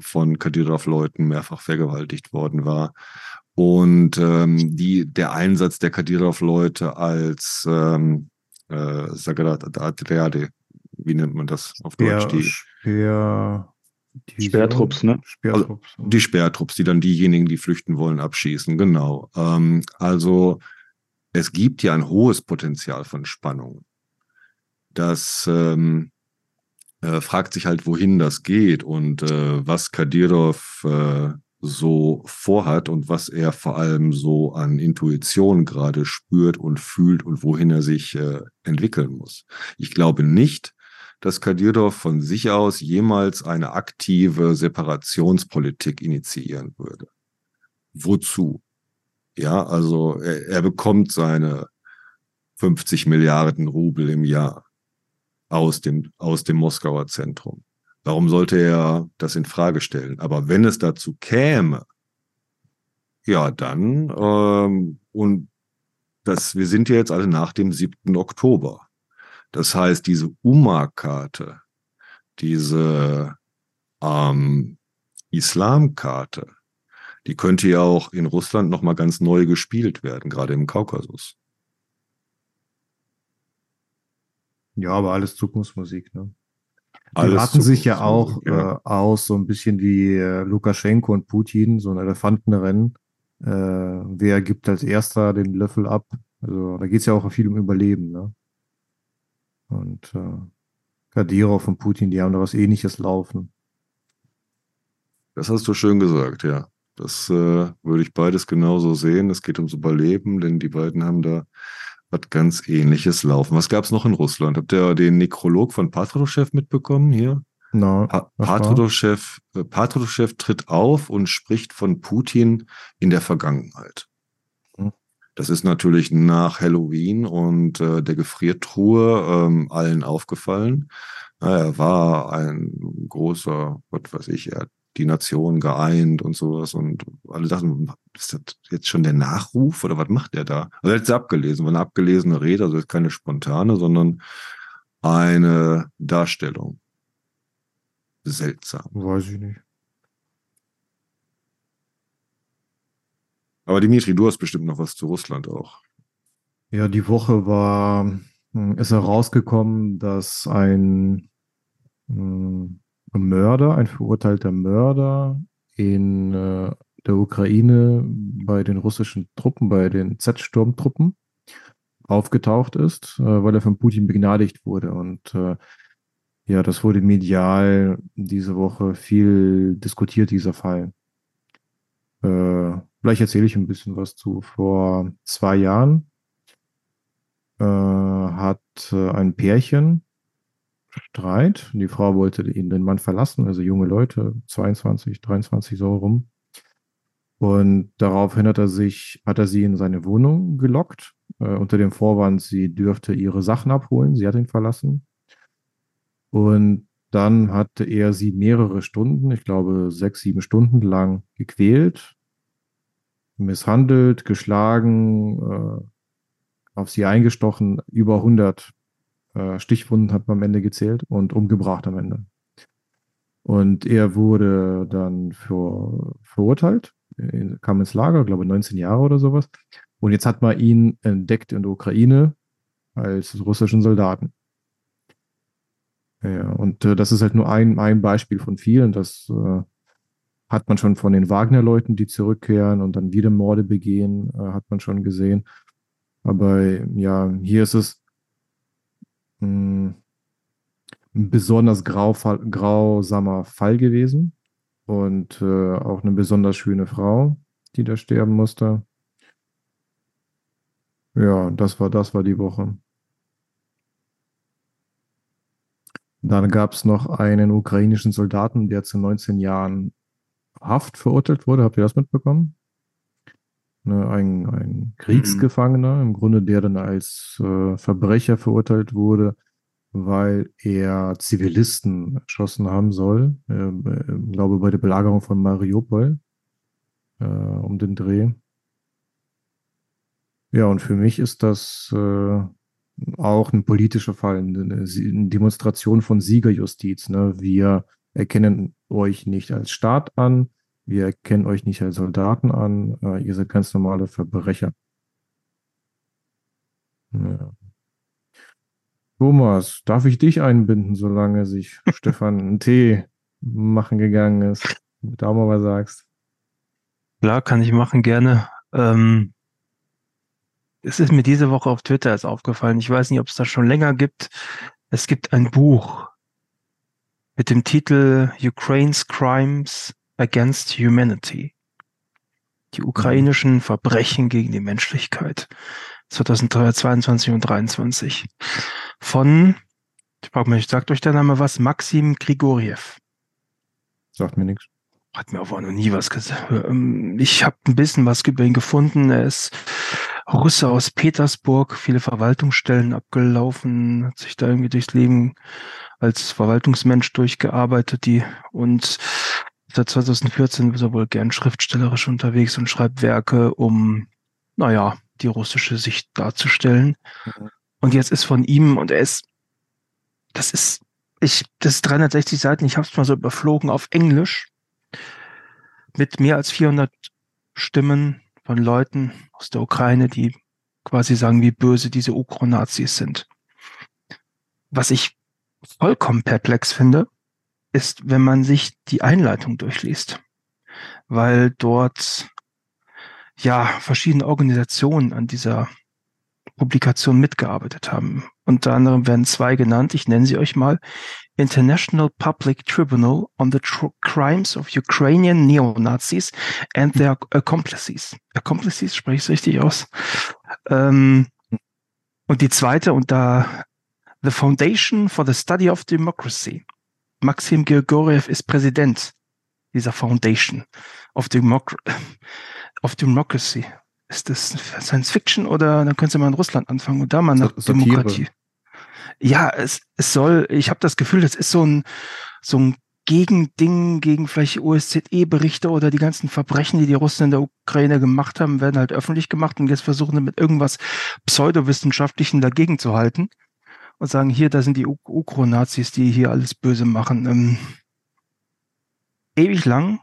von Kadyrov-Leuten mehrfach vergewaltigt worden war. Und ähm, die, der Einsatz der Kadyrov-Leute als ähm, äh, Sagrat Adriade, wie nennt man das auf Speer, Deutsch? Die, Speer? Sperrtrupps, ne? Speertrupps. die Sperrtrupps, die dann diejenigen, die flüchten wollen, abschießen. Genau. Ähm, also es gibt ja ein hohes Potenzial von Spannung. Das ähm, äh, fragt sich halt, wohin das geht und äh, was Kadyrov äh, so vorhat und was er vor allem so an Intuition gerade spürt und fühlt und wohin er sich äh, entwickeln muss. Ich glaube nicht, dass Kadyrov von sich aus jemals eine aktive Separationspolitik initiieren würde. Wozu? Ja, also er, er bekommt seine 50 Milliarden Rubel im Jahr aus dem, aus dem Moskauer Zentrum. Warum sollte er das in Frage stellen? Aber wenn es dazu käme, ja, dann, ähm, und das, wir sind ja jetzt alle nach dem 7. Oktober. Das heißt, diese UMA-Karte, diese ähm, Islamkarte, die könnte ja auch in Russland nochmal ganz neu gespielt werden, gerade im Kaukasus. Ja, aber alles Zukunftsmusik, ne? Die Alles raten sich ja auch ja. Äh, aus, so ein bisschen wie äh, Lukaschenko und Putin, so ein Elefantenrennen. Äh, wer gibt als erster den Löffel ab? Also da geht es ja auch viel um Überleben, ne? Und äh, Kadyrov und Putin, die haben da was ähnliches laufen. Das hast du schön gesagt, ja. Das äh, würde ich beides genauso sehen. Es geht ums Überleben, denn die beiden haben da was ganz ähnliches laufen. Was gab es noch in Russland? Habt ihr den Nekrolog von Patrushev mitbekommen hier? Na, Pa äh, Patrushev tritt auf und spricht von Putin in der Vergangenheit. Das ist natürlich nach Halloween und äh, der Gefriertruhe ähm, allen aufgefallen. Er war ein großer, was weiß ich, er hat die Nation geeint und sowas und alle dachten, ist das jetzt schon der Nachruf oder was macht er da? Also er hat es abgelesen, war eine abgelesene Rede, also keine spontane, sondern eine Darstellung. Seltsam. Weiß ich nicht. Aber Dimitri, du hast bestimmt noch was zu Russland auch. Ja, die Woche war, hm, ist herausgekommen, dass ein hm, Mörder, ein verurteilter Mörder in äh, der Ukraine bei den russischen Truppen, bei den Z-Sturmtruppen aufgetaucht ist, äh, weil er von Putin begnadigt wurde. Und äh, ja, das wurde medial diese Woche viel diskutiert, dieser Fall. Vielleicht erzähle ich ein bisschen was zu. Vor zwei Jahren äh, hat äh, ein Pärchen Streit. Die Frau wollte ihn, den Mann verlassen, also junge Leute, 22, 23 so rum. Und daraufhin hat er sich, hat er sie in seine Wohnung gelockt, äh, unter dem Vorwand, sie dürfte ihre Sachen abholen. Sie hat ihn verlassen. Und dann hatte er sie mehrere Stunden, ich glaube sechs, sieben Stunden lang gequält, misshandelt, geschlagen, äh, auf sie eingestochen, über 100 äh, Stichwunden hat man am Ende gezählt und umgebracht am Ende. Und er wurde dann für, verurteilt, kam ins Lager, glaube 19 Jahre oder sowas. Und jetzt hat man ihn entdeckt in der Ukraine als russischen Soldaten. Ja, und äh, das ist halt nur ein, ein Beispiel von vielen. Das äh, hat man schon von den Wagner-Leuten, die zurückkehren und dann wieder Morde begehen, äh, hat man schon gesehen. Aber ja, hier ist es mh, hm, ein besonders grau, grausamer Fall gewesen und äh, auch eine besonders schöne Frau, die da sterben musste. Ja, das war, das war die Woche. Dann gab es noch einen ukrainischen Soldaten, der zu 19 Jahren Haft verurteilt wurde. Habt ihr das mitbekommen? Ne, ein, ein Kriegsgefangener, im Grunde, der dann als äh, Verbrecher verurteilt wurde, weil er Zivilisten erschossen haben soll. Äh, ich glaube, bei der Belagerung von Mariupol äh, um den Dreh. Ja, und für mich ist das äh, auch ein politischer Fall, eine, eine Demonstration von Siegerjustiz. Ne? Wir erkennen euch nicht als Staat an, wir erkennen euch nicht als Soldaten an, äh, ihr seid ganz normale Verbrecher. Ja. Thomas, darf ich dich einbinden, solange sich [LAUGHS] Stefan einen Tee machen gegangen ist? Damit du auch mal was sagst. Klar, kann ich machen, gerne. Ähm, es ist mir diese Woche auf Twitter jetzt aufgefallen. Ich weiß nicht, ob es das schon länger gibt. Es gibt ein Buch mit dem Titel Ukraine's Crimes Against Humanity. Die ukrainischen Verbrechen gegen die Menschlichkeit. 2022 und 2023. Von, ich frage mich, sagt euch der Name was? Maxim Grigoriev. Sagt mir nichts. Hat mir aber noch nie was gesagt. Ähm, ich habe ein bisschen was über ihn gefunden. Er ist Russe aus Petersburg, viele Verwaltungsstellen abgelaufen, hat sich da irgendwie durchs Leben als Verwaltungsmensch durchgearbeitet, die und seit 2014 ist er wohl gern schriftstellerisch unterwegs und schreibt Werke, um, naja, die russische Sicht darzustellen. Mhm. Und jetzt ist von ihm, und er ist, das ist, ich, das ist 360 Seiten, ich habe es mal so überflogen auf Englisch, mit mehr als 400 Stimmen von Leuten aus der Ukraine, die quasi sagen, wie böse diese Ukronazis sind. Was ich vollkommen perplex finde, ist, wenn man sich die Einleitung durchliest, weil dort ja verschiedene Organisationen an dieser Publikation mitgearbeitet haben. Unter anderem werden zwei genannt, ich nenne sie euch mal. International Public Tribunal on the Tr Crimes of Ukrainian Neo-Nazis and their Accomplices. Accomplices, spreche ich es richtig aus? Ähm, und die zweite unter The Foundation for the Study of Democracy. Maxim Grigoriev ist Präsident dieser Foundation of, Democ of Democracy. Ist das Science Fiction oder dann können Sie mal in Russland anfangen und da mal nach Satire. Demokratie ja, es, es soll, ich habe das Gefühl, das ist so ein, so ein Gegending gegen vielleicht OSZE-Berichte oder die ganzen Verbrechen, die die Russen in der Ukraine gemacht haben, werden halt öffentlich gemacht und jetzt versuchen mit irgendwas Pseudowissenschaftlichen dagegen zu halten und sagen, hier, da sind die Ukro-Nazis, die hier alles böse machen. Ähm, ewig lang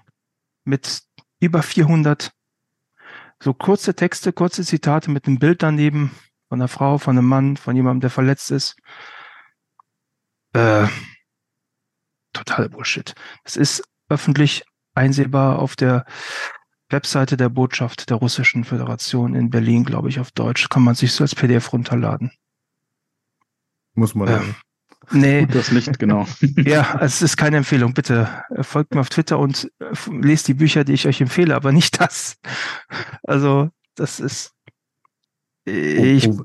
mit über 400 so kurze Texte, kurze Zitate mit einem Bild daneben, von einer Frau, von einem Mann, von jemandem, der verletzt ist. Äh, total Bullshit. Es ist öffentlich einsehbar auf der Webseite der Botschaft der Russischen Föderation in Berlin, glaube ich, auf Deutsch. Kann man sich so als PDF runterladen. Muss man. Ähm, nee. Das Licht, genau. [LAUGHS] ja, es ist keine Empfehlung. Bitte äh, folgt mir auf Twitter und äh, lest die Bücher, die ich euch empfehle, aber nicht das. [LAUGHS] Also, das ist ich, oh,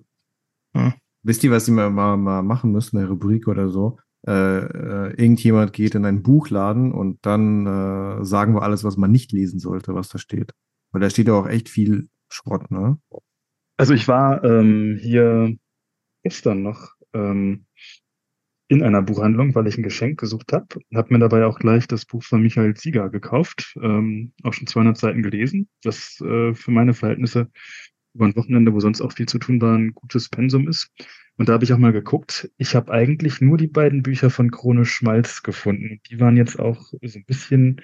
oh. Hm. Wisst ihr, was Sie mal, mal, mal machen müssen, eine Rubrik oder so? Äh, äh, irgendjemand geht in einen Buchladen und dann äh, sagen wir alles, was man nicht lesen sollte, was da steht. Weil da steht ja auch echt viel Schrott, ne? Also ich war ähm, hier gestern noch ähm, in einer Buchhandlung, weil ich ein Geschenk gesucht habe. Habe mir dabei auch gleich das Buch von Michael Zieger gekauft, ähm, auch schon 200 Seiten gelesen, das äh, für meine Verhältnisse über ein Wochenende, wo sonst auch viel zu tun war, ein gutes Pensum ist. Und da habe ich auch mal geguckt. Ich habe eigentlich nur die beiden Bücher von Krone Schmalz gefunden. Die waren jetzt auch so ein bisschen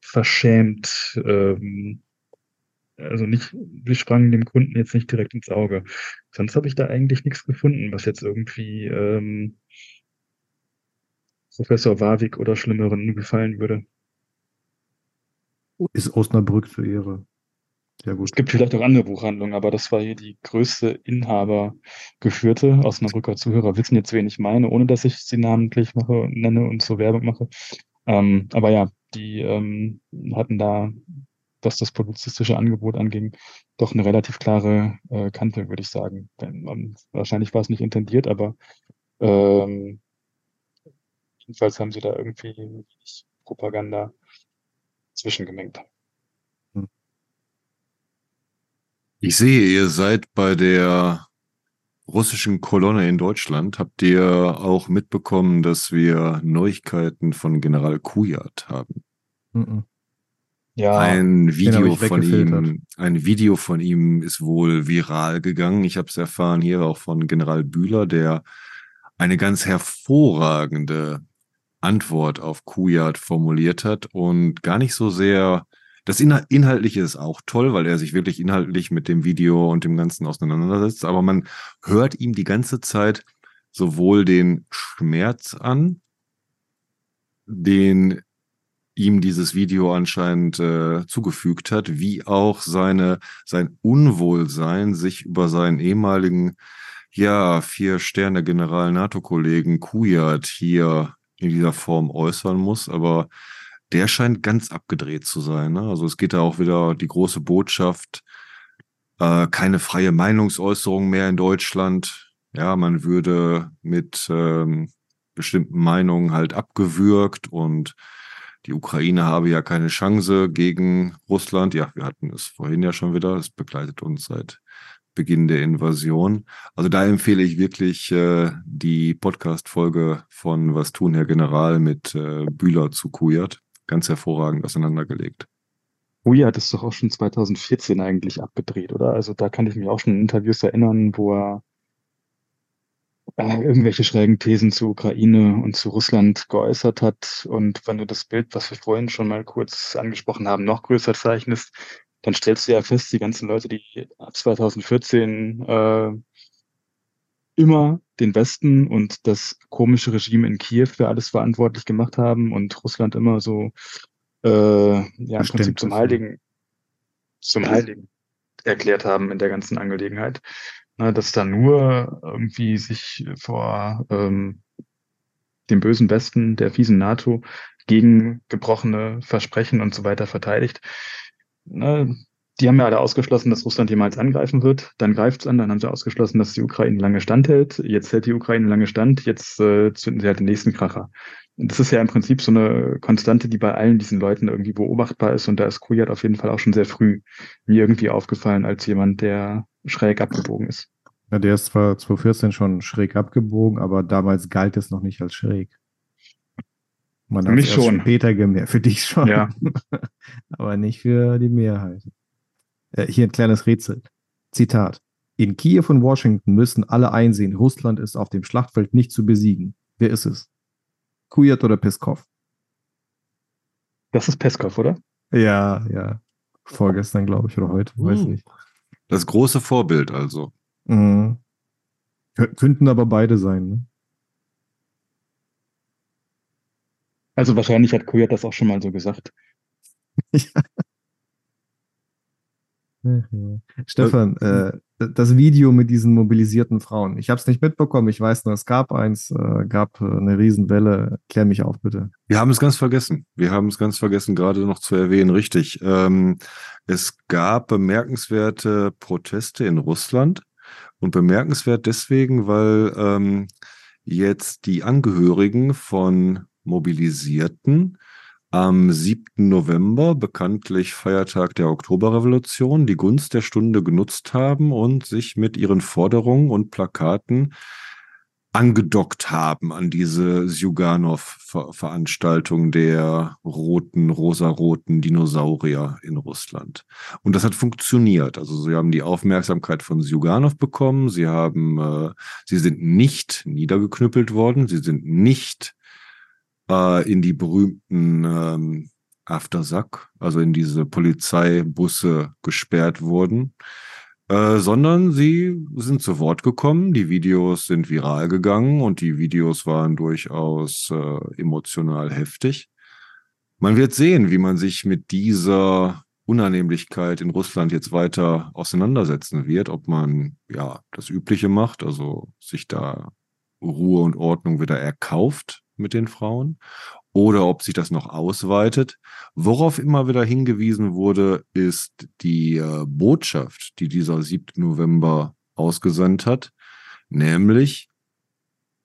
verschämt. Ähm, also nicht, wir sprangen dem Kunden jetzt nicht direkt ins Auge. Sonst habe ich da eigentlich nichts gefunden, was jetzt irgendwie ähm, Professor Warwick oder Schlimmeren gefallen würde. Ist Osnabrück zur Ehre. Sehr gut. Es gibt vielleicht auch andere Buchhandlungen, aber das war hier die größte Inhabergeführte. Osnabrücker Zuhörer wissen jetzt, wen ich meine, ohne dass ich sie namentlich mache, nenne und so Werbung mache. Ähm, aber ja, die ähm, hatten da, was das publizistische Angebot anging, doch eine relativ klare äh, Kante, würde ich sagen. Wenn, um, wahrscheinlich war es nicht intendiert, aber ähm, jedenfalls haben sie da irgendwie Propaganda zwischengemengt. Ich sehe, ihr seid bei der russischen Kolonne in Deutschland. Habt ihr auch mitbekommen, dass wir Neuigkeiten von General Kujat haben? Mhm. Ja, Ein Video von ihm, ein Video von ihm ist wohl viral gegangen. Ich habe es erfahren hier auch von General Bühler, der eine ganz hervorragende Antwort auf Kujat formuliert hat und gar nicht so sehr das Inhal Inhaltliche ist auch toll, weil er sich wirklich inhaltlich mit dem Video und dem Ganzen auseinandersetzt, aber man hört ihm die ganze Zeit sowohl den Schmerz an, den ihm dieses Video anscheinend äh, zugefügt hat, wie auch seine sein Unwohlsein, sich über seinen ehemaligen ja vier Sterne General NATO-Kollegen Kujat hier in dieser Form äußern muss, aber der scheint ganz abgedreht zu sein. Ne? Also es geht da auch wieder die große Botschaft, äh, keine freie Meinungsäußerung mehr in Deutschland. Ja, man würde mit ähm, bestimmten Meinungen halt abgewürgt und die Ukraine habe ja keine Chance gegen Russland. Ja, wir hatten es vorhin ja schon wieder. Es begleitet uns seit Beginn der Invasion. Also da empfehle ich wirklich äh, die Podcast-Folge von Was tun, Herr General mit äh, Bühler zu Kujat. Ganz hervorragend auseinandergelegt. Kujat ist doch auch schon 2014 eigentlich abgedreht, oder? Also da kann ich mich auch schon an Interviews erinnern, wo er äh, irgendwelche schrägen Thesen zu Ukraine und zu Russland geäußert hat. Und wenn du das Bild, was wir vorhin schon mal kurz angesprochen haben, noch größer zeichnest, dann stellst du ja fest, die ganzen Leute, die ab 2014 äh, immer den Westen und das komische Regime in Kiew für alles verantwortlich gemacht haben und Russland immer so äh, ja im Prinzip Bestimmt, zum das, ja. Heiligen, zum Heiligen erklärt haben in der ganzen Angelegenheit. Na, dass da nur irgendwie sich vor ähm, dem bösen Westen, der fiesen NATO, gegen gebrochene Versprechen und so weiter verteidigt. Na, die haben ja alle ausgeschlossen, dass Russland jemals angreifen wird. Dann greift's an, dann haben sie ausgeschlossen, dass die Ukraine lange standhält. Jetzt hält die Ukraine lange stand, jetzt äh, zünden sie halt den nächsten Kracher. Und das ist ja im Prinzip so eine Konstante, die bei allen diesen Leuten irgendwie beobachtbar ist. Und da ist Kujat auf jeden Fall auch schon sehr früh mir irgendwie aufgefallen als jemand, der schräg abgebogen ist. Ja, der ist zwar 2014 schon schräg abgebogen, aber damals galt es noch nicht als schräg. Man Für mich schon. später gemerkt. Für dich schon. Ja. [LAUGHS] aber nicht für die Mehrheit. Äh, hier ein kleines Rätsel. Zitat. In Kiew und Washington müssen alle einsehen, Russland ist auf dem Schlachtfeld nicht zu besiegen. Wer ist es? Kujat oder Peskov? Das ist Peskov, oder? Ja, ja. Vorgestern, glaube ich, oder heute, weiß Uh. nicht. Das große Vorbild also. Mhm. Kö- Könnten aber beide sein, ne? Also wahrscheinlich hat Kujat das auch schon mal so gesagt. [LAUGHS] Ja. Stefan, äh, das Video mit diesen mobilisierten Frauen. Ich habe es nicht mitbekommen. Ich weiß nur, es gab eins, äh, gab äh, eine Riesenwelle. Klär mich auf, bitte. Wir haben es ganz vergessen. Wir haben es ganz vergessen, gerade noch zu erwähnen. Richtig. Ähm, es gab bemerkenswerte Proteste in Russland und bemerkenswert deswegen, weil ähm, jetzt die Angehörigen von Mobilisierten am 7. November, bekanntlich Feiertag der Oktoberrevolution, die Gunst der Stunde genutzt haben und sich mit ihren Forderungen und Plakaten angedockt haben an diese Sjuganov-Veranstaltung der roten, rosaroten Dinosaurier in Russland. Und das hat funktioniert. Also sie haben die Aufmerksamkeit von Sjuganov bekommen. Sie haben, äh, sie sind nicht niedergeknüppelt worden. Sie sind nicht äh, in die berühmten ähm, Aftersack, also in diese Polizeibusse gesperrt worden. Äh, sondern sie sind zu Wort gekommen, die Videos sind viral gegangen und die Videos waren durchaus äh, emotional heftig. Man wird sehen, wie man sich mit dieser Unannehmlichkeit in Russland jetzt weiter auseinandersetzen wird, ob man ja das Übliche macht, also sich da Ruhe und Ordnung wieder erkauft mit den Frauen, oder ob sich das noch ausweitet. Worauf immer wieder hingewiesen wurde, ist die äh, Botschaft, die dieser 7. November ausgesandt hat, nämlich,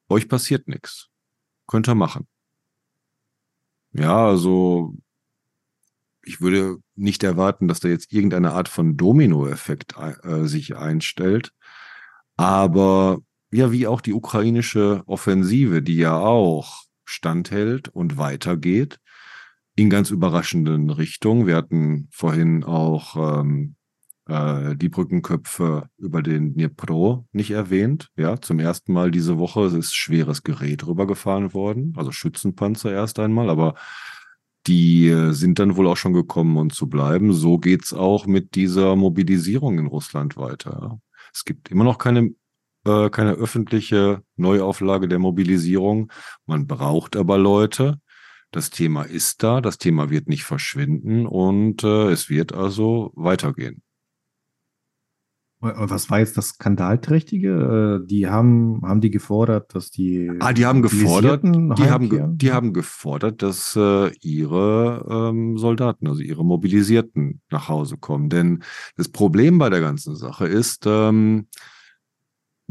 euch passiert nichts. Könnt ihr machen. Ja, also ich würde nicht erwarten, dass da jetzt irgendeine Art von Dominoeffekt äh, sich einstellt. Aber ja, wie auch die ukrainische Offensive, die ja auch standhält und weitergeht in ganz überraschenden Richtungen. Wir hatten vorhin auch ähm, äh, die Brückenköpfe über den Dnipro nicht erwähnt. Ja, zum ersten Mal diese Woche ist schweres Gerät rübergefahren worden, also Schützenpanzer erst einmal, aber die äh, sind dann wohl auch schon gekommen, um zu bleiben. So geht's auch mit dieser Mobilisierung in Russland weiter. Es gibt immer noch keine äh, keine öffentliche Neuauflage der Mobilisierung. Man braucht aber Leute. Das Thema ist da, das Thema wird nicht verschwinden und äh, es wird also weitergehen. Was war jetzt das Skandalträchtige? Äh, die haben, haben die gefordert, dass die. Ah, die haben gefordert, die haben, die haben gefordert, dass äh, ihre ähm, Soldaten, also ihre Mobilisierten nach Hause kommen. Denn das Problem bei der ganzen Sache ist, ähm,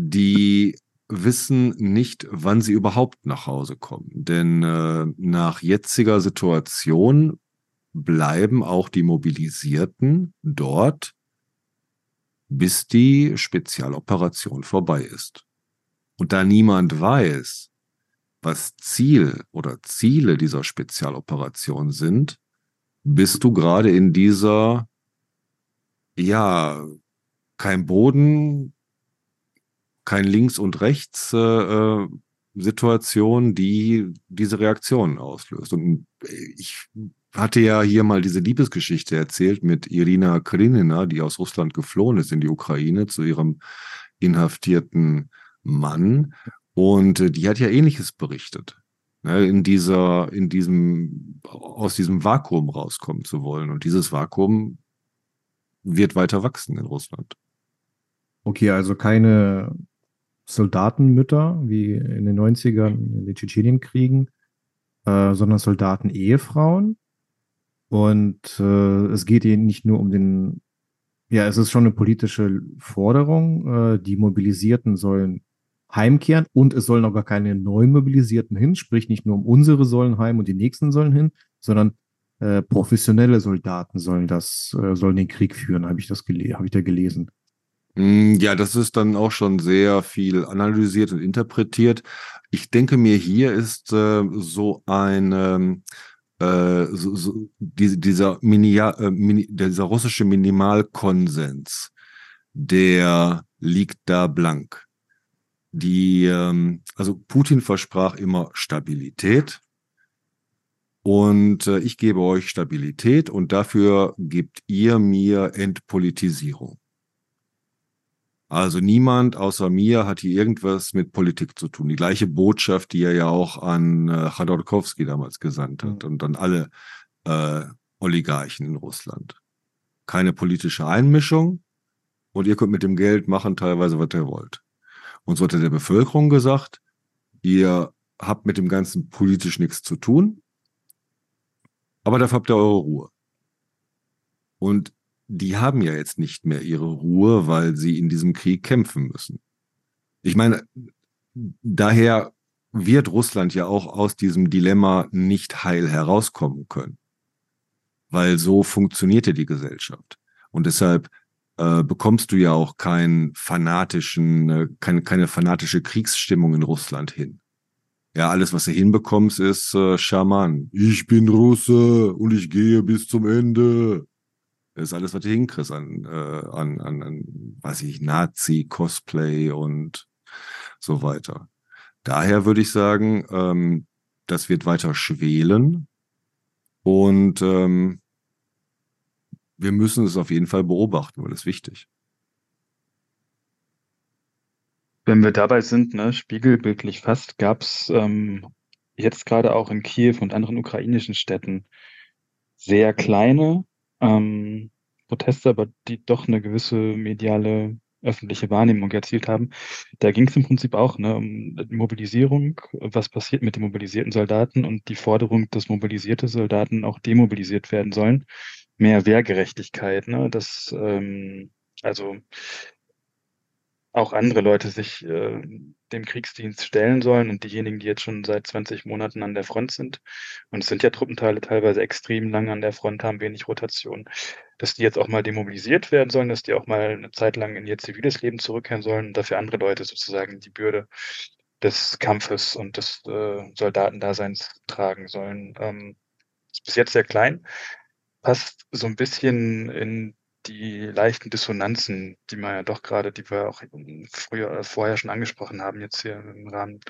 die wissen nicht, wann sie überhaupt nach Hause kommen. Denn äh, nach jetziger Situation bleiben auch die Mobilisierten dort, bis die Spezialoperation vorbei ist. Und da niemand weiß, was Ziel oder Ziele dieser Spezialoperation sind, bist du gerade in dieser, ja, kein Boden, kein Links und Rechts äh, äh, die diese Reaktionen auslöst. Und ich hatte ja hier mal diese Liebesgeschichte erzählt mit Irina Krinina, die aus Russland geflohen ist in die Ukraine zu ihrem inhaftierten Mann. Und äh, die hat ja Ähnliches berichtet. Ne, in dieser, in diesem, aus diesem Vakuum rauskommen zu wollen. Und dieses Vakuum wird weiter wachsen in Russland. Okay, also keine Soldatenmütter, wie in den 90ern in den Tschetschenienkriegen, äh, sondern Soldaten-Ehefrauen. Und äh, es geht ihnen nicht nur um den, ja, es ist schon eine politische Forderung. Äh, die Mobilisierten sollen heimkehren und es sollen auch gar keine neuen Mobilisierten hin, sprich nicht nur um unsere sollen heim und die nächsten sollen hin, sondern äh, professionelle Soldaten sollen das, äh, sollen den Krieg führen, habe ich das habe ich da gelesen. Hm, ja, das ist dann auch schon sehr viel analysiert und interpretiert. Ich denke mir, hier ist äh, so ein ähm, äh, so, so, die, dieser, Minia, äh, Mini, dieser russische Minimalkonsens, der liegt da blank. Die, ähm, also Putin versprach immer Stabilität. Und äh, ich gebe euch Stabilität und dafür gebt ihr mir Entpolitisierung. Also niemand außer mir hat hier irgendwas mit Politik zu tun. Die gleiche Botschaft, die er ja auch an äh, Chodorkowski damals gesandt hat mhm. und an alle äh, Oligarchen in Russland. Keine politische Einmischung und ihr könnt mit dem Geld machen teilweise, was ihr wollt. Und so hat er der Bevölkerung gesagt, ihr habt mit dem Ganzen politisch nichts zu tun, aber dafür habt ihr eure Ruhe. Und die haben ja jetzt nicht mehr ihre Ruhe, weil sie in diesem Krieg kämpfen müssen. Ich meine, daher wird Russland ja auch aus diesem Dilemma nicht heil herauskommen können, weil so funktionierte die Gesellschaft. Und deshalb äh, bekommst du ja auch keinen fanatischen, äh, keine, keine fanatische Kriegsstimmung in Russland hin. Ja, alles, was du hinbekommst, ist äh, Schaman. Ich bin Russe und ich gehe bis zum Ende. Ist alles, was du hinkriegst an, äh, an, an, an, weiß ich, Nazi, Cosplay und so weiter. Daher würde ich sagen, ähm, das wird weiter schwelen und ähm, wir müssen es auf jeden Fall beobachten, weil das ist wichtig. Wenn wir dabei sind, ne, spiegelbildlich fast, gab es ähm, jetzt gerade auch in Kiew und anderen ukrainischen Städten sehr kleine ähm, Proteste, aber die doch eine gewisse mediale öffentliche Wahrnehmung erzielt haben. Da ging es im Prinzip auch ne, um Mobilisierung, was passiert mit den mobilisierten Soldaten und die Forderung, dass mobilisierte Soldaten auch demobilisiert werden sollen. Mehr Wehrgerechtigkeit, ne, dass ähm, also auch andere Leute sich äh, dem Kriegsdienst stellen sollen und diejenigen, die jetzt schon seit 20 Monaten an der Front sind, und es sind ja Truppenteile teilweise extrem lang an der Front, haben wenig Rotation, dass die jetzt auch mal demobilisiert werden sollen, dass die auch mal eine Zeit lang in ihr ziviles Leben zurückkehren sollen und dafür andere Leute sozusagen die Bürde des Kampfes und des äh, Soldatendaseins tragen sollen. Ähm, ist bis jetzt sehr klein, passt so ein bisschen in die leichten Dissonanzen, die man ja doch gerade, die wir auch früher, äh, vorher schon angesprochen haben, jetzt hier im Rahmen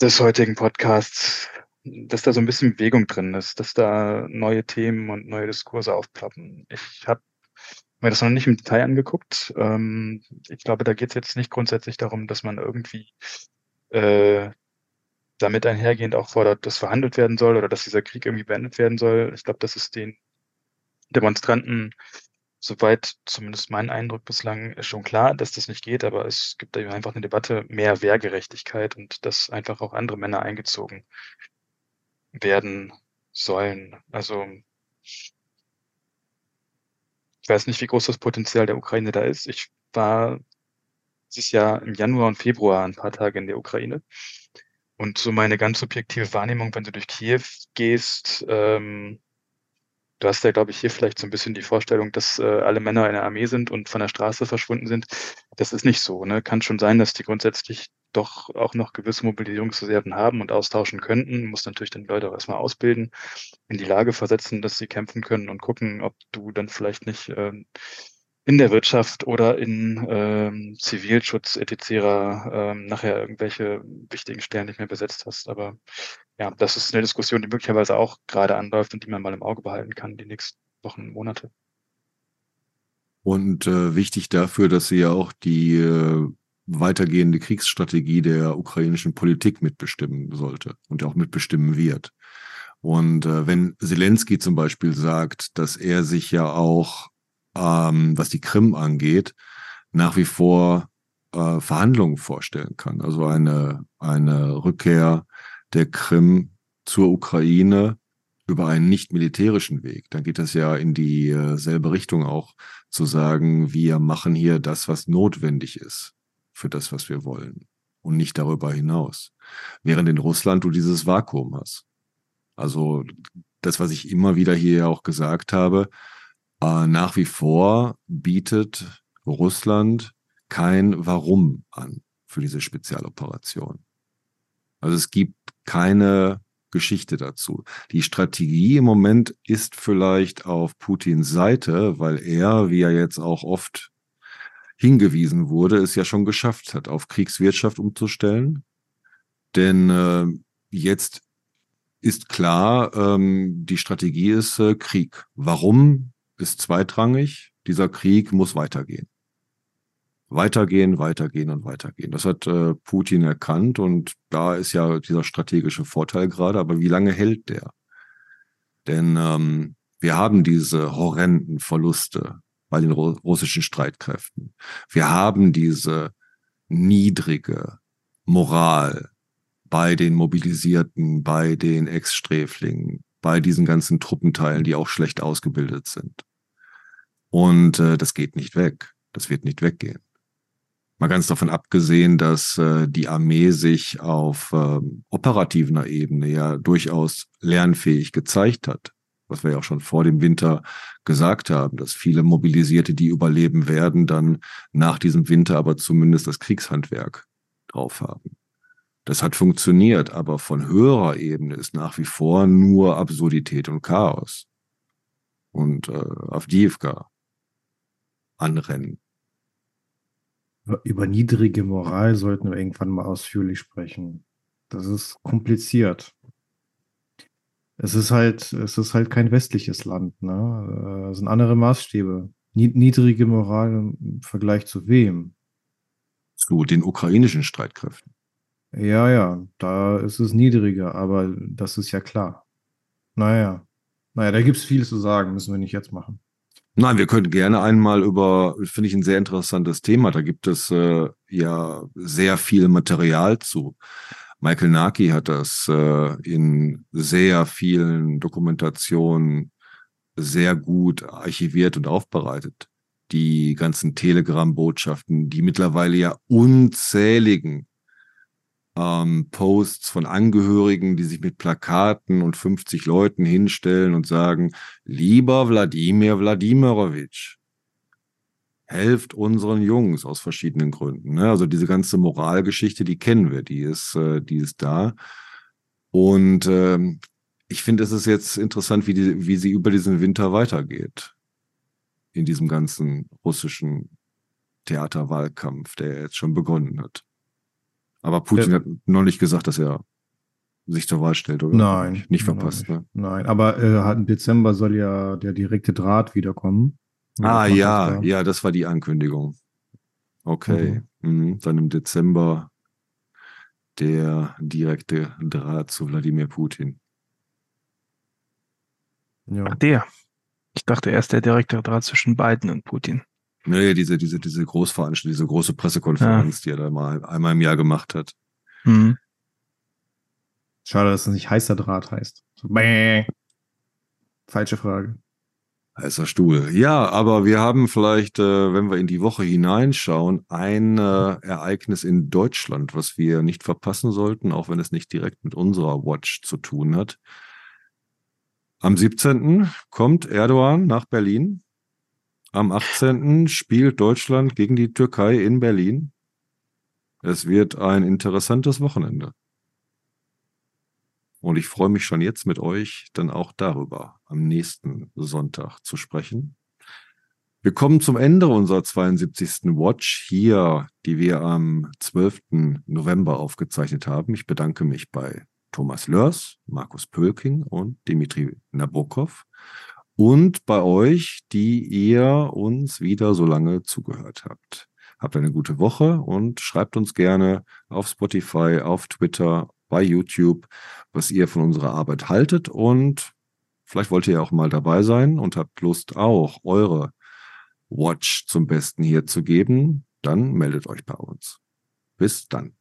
des heutigen Podcasts, dass da so ein bisschen Bewegung drin ist, dass da neue Themen und neue Diskurse aufploppen. Ich habe mir das noch nicht im Detail angeguckt. Ähm, ich glaube, da geht es jetzt nicht grundsätzlich darum, dass man irgendwie äh, damit einhergehend auch fordert, dass verhandelt werden soll oder dass dieser Krieg irgendwie beendet werden soll. Ich glaube, das ist den Demonstranten, soweit zumindest mein Eindruck bislang, ist schon klar, dass das nicht geht, aber es gibt eben einfach eine Debatte mehr Wehrgerechtigkeit und dass einfach auch andere Männer eingezogen werden sollen. Also ich weiß nicht, wie groß das Potenzial der Ukraine da ist. Ich war dieses Jahr im Januar und Februar ein paar Tage in der Ukraine. Und so meine ganz subjektive Wahrnehmung, wenn du durch Kiew gehst, ähm, Du hast ja, glaube ich, hier vielleicht so ein bisschen die Vorstellung, dass äh, alle Männer in der Armee sind und von der Straße verschwunden sind. Das ist nicht so. Ne? Kann schon sein, dass die grundsätzlich doch auch noch gewisse Mobilisierungsreserven haben und austauschen könnten. Muss natürlich dann die Leute auch erstmal ausbilden, in die Lage versetzen, dass sie kämpfen können und gucken, ob du dann vielleicht nicht ähm, in der Wirtschaft oder in ähm, Zivilschutz etc. Ähm, nachher irgendwelche wichtigen Stellen nicht mehr besetzt hast. Aber ja, das ist eine Diskussion, die möglicherweise auch gerade anläuft und die man mal im Auge behalten kann die nächsten Wochen, Monate. Und äh, wichtig dafür, dass sie ja auch die äh, weitergehende Kriegsstrategie der ukrainischen Politik mitbestimmen sollte und auch mitbestimmen wird. Und äh, wenn Zelensky zum Beispiel sagt, dass er sich ja auch ähm, was die Krim angeht, nach wie vor äh, Verhandlungen vorstellen kann. Also eine, eine Rückkehr der Krim zur Ukraine über einen nicht militärischen Weg. Dann geht das ja in dieselbe Richtung auch zu sagen, wir machen hier das, was notwendig ist für das, was wir wollen und nicht darüber hinaus. Während in Russland du dieses Vakuum hast. Also das, was ich immer wieder hier auch gesagt habe, äh, nach wie vor bietet Russland kein Warum an für diese Spezialoperation. Also es gibt keine Geschichte dazu. Die Strategie im Moment ist vielleicht auf Putins Seite, weil er, wie er jetzt auch oft hingewiesen wurde, es ja schon geschafft hat, auf Kriegswirtschaft umzustellen. Denn äh, jetzt ist klar, ähm, die Strategie ist äh, Krieg. Warum ist zweitrangig. Dieser Krieg muss weitergehen. Weitergehen, weitergehen und weitergehen. Das hat äh, Putin erkannt und da ist ja dieser strategische Vorteil gerade. Aber wie lange hält der? Denn ähm, wir haben diese horrenden Verluste bei den russischen Streitkräften. Wir haben diese niedrige Moral bei den Mobilisierten, bei den Ex-Sträflingen, bei diesen ganzen Truppenteilen, die auch schlecht ausgebildet sind. Und äh, das geht nicht weg. Das wird nicht weggehen. Mal ganz davon abgesehen, dass äh, die Armee sich auf äh, operativer Ebene ja durchaus lernfähig gezeigt hat was wir ja auch schon vor dem Winter gesagt haben, dass viele Mobilisierte, die überleben werden, dann nach diesem Winter aber zumindest das Kriegshandwerk drauf haben. Das hat funktioniert, aber von höherer Ebene ist nach wie vor nur Absurdität und Chaos. Und äh, Avdiivka anrennen. Über niedrige Moral sollten wir irgendwann mal ausführlich sprechen. Das ist kompliziert. Es ist halt, es ist halt kein westliches Land, ne? Es sind andere Maßstäbe. Niedrige Moral im Vergleich zu wem? Zu den ukrainischen Streitkräften. Ja, ja, da ist es niedriger, aber das ist ja klar. Naja, naja, da gibt es viel zu sagen, müssen wir nicht jetzt machen. Nein, wir können gerne einmal über, finde ich ein sehr interessantes Thema. Da gibt es äh, ja sehr viel Material zu. Michael Naki hat das äh, in sehr vielen Dokumentationen sehr gut archiviert und aufbereitet. Die ganzen Telegram-Botschaften, die mittlerweile ja unzähligen ähm, Posts von Angehörigen, die sich mit Plakaten und 50 Leuten hinstellen und sagen, lieber Wladimir Wladimirovich, helft unseren Jungs aus verschiedenen Gründen. Ne? Also diese ganze Moralgeschichte, die kennen wir, die ist, äh, die ist da. Und ähm, ich finde, es ist jetzt interessant, wie, die, wie sie über diesen Winter weitergeht. In diesem ganzen russischen Theaterwahlkampf, der jetzt schon begonnen hat. Aber Putin ja. hat noch nicht gesagt, dass er sich zur Wahl stellt, oder? Nein. Nicht verpasst, nein, ne? Nein, aber äh, im Dezember soll ja der direkte Draht wiederkommen. Ah, ja, ja, das war die Ankündigung. Okay. Mhm. Mhm. Dann im Dezember der direkte Draht zu Wladimir Putin. Ja. Ach, der. Ich dachte erst der direkte Draht zwischen Biden und Putin. Nee, diese, diese, diese Großveranstaltung, diese große Pressekonferenz, ja. die er da mal einmal im Jahr gemacht hat. Mhm. Schade, dass es nicht heißer Draht heißt. So, Falsche Frage. Heißer Stuhl. Ja, aber wir haben vielleicht, äh, wenn wir in die Woche hineinschauen, ein äh, Ereignis in Deutschland, was wir nicht verpassen sollten, auch wenn es nicht direkt mit unserer Watch zu tun hat. Am 17. kommt Erdogan nach Berlin am 18. spielt Deutschland gegen die Türkei in Berlin. Es wird ein interessantes Wochenende. Und ich freue mich schon jetzt mit euch dann auch darüber am nächsten Sonntag zu sprechen. Wir kommen zum Ende unserer 72. Watch hier, die wir am 12. November aufgezeichnet haben. Ich bedanke mich bei Thomas Lörs, Markus Pölking und Dimitri Nabokov und bei euch, die ihr uns wieder so lange zugehört habt. Habt eine gute Woche und schreibt uns gerne auf Spotify, auf Twitter, bei YouTube, was ihr von unserer Arbeit haltet und vielleicht wollt ihr auch mal dabei sein und habt Lust auch eure Watch zum Besten hier zu geben, dann meldet euch bei uns. Bis dann.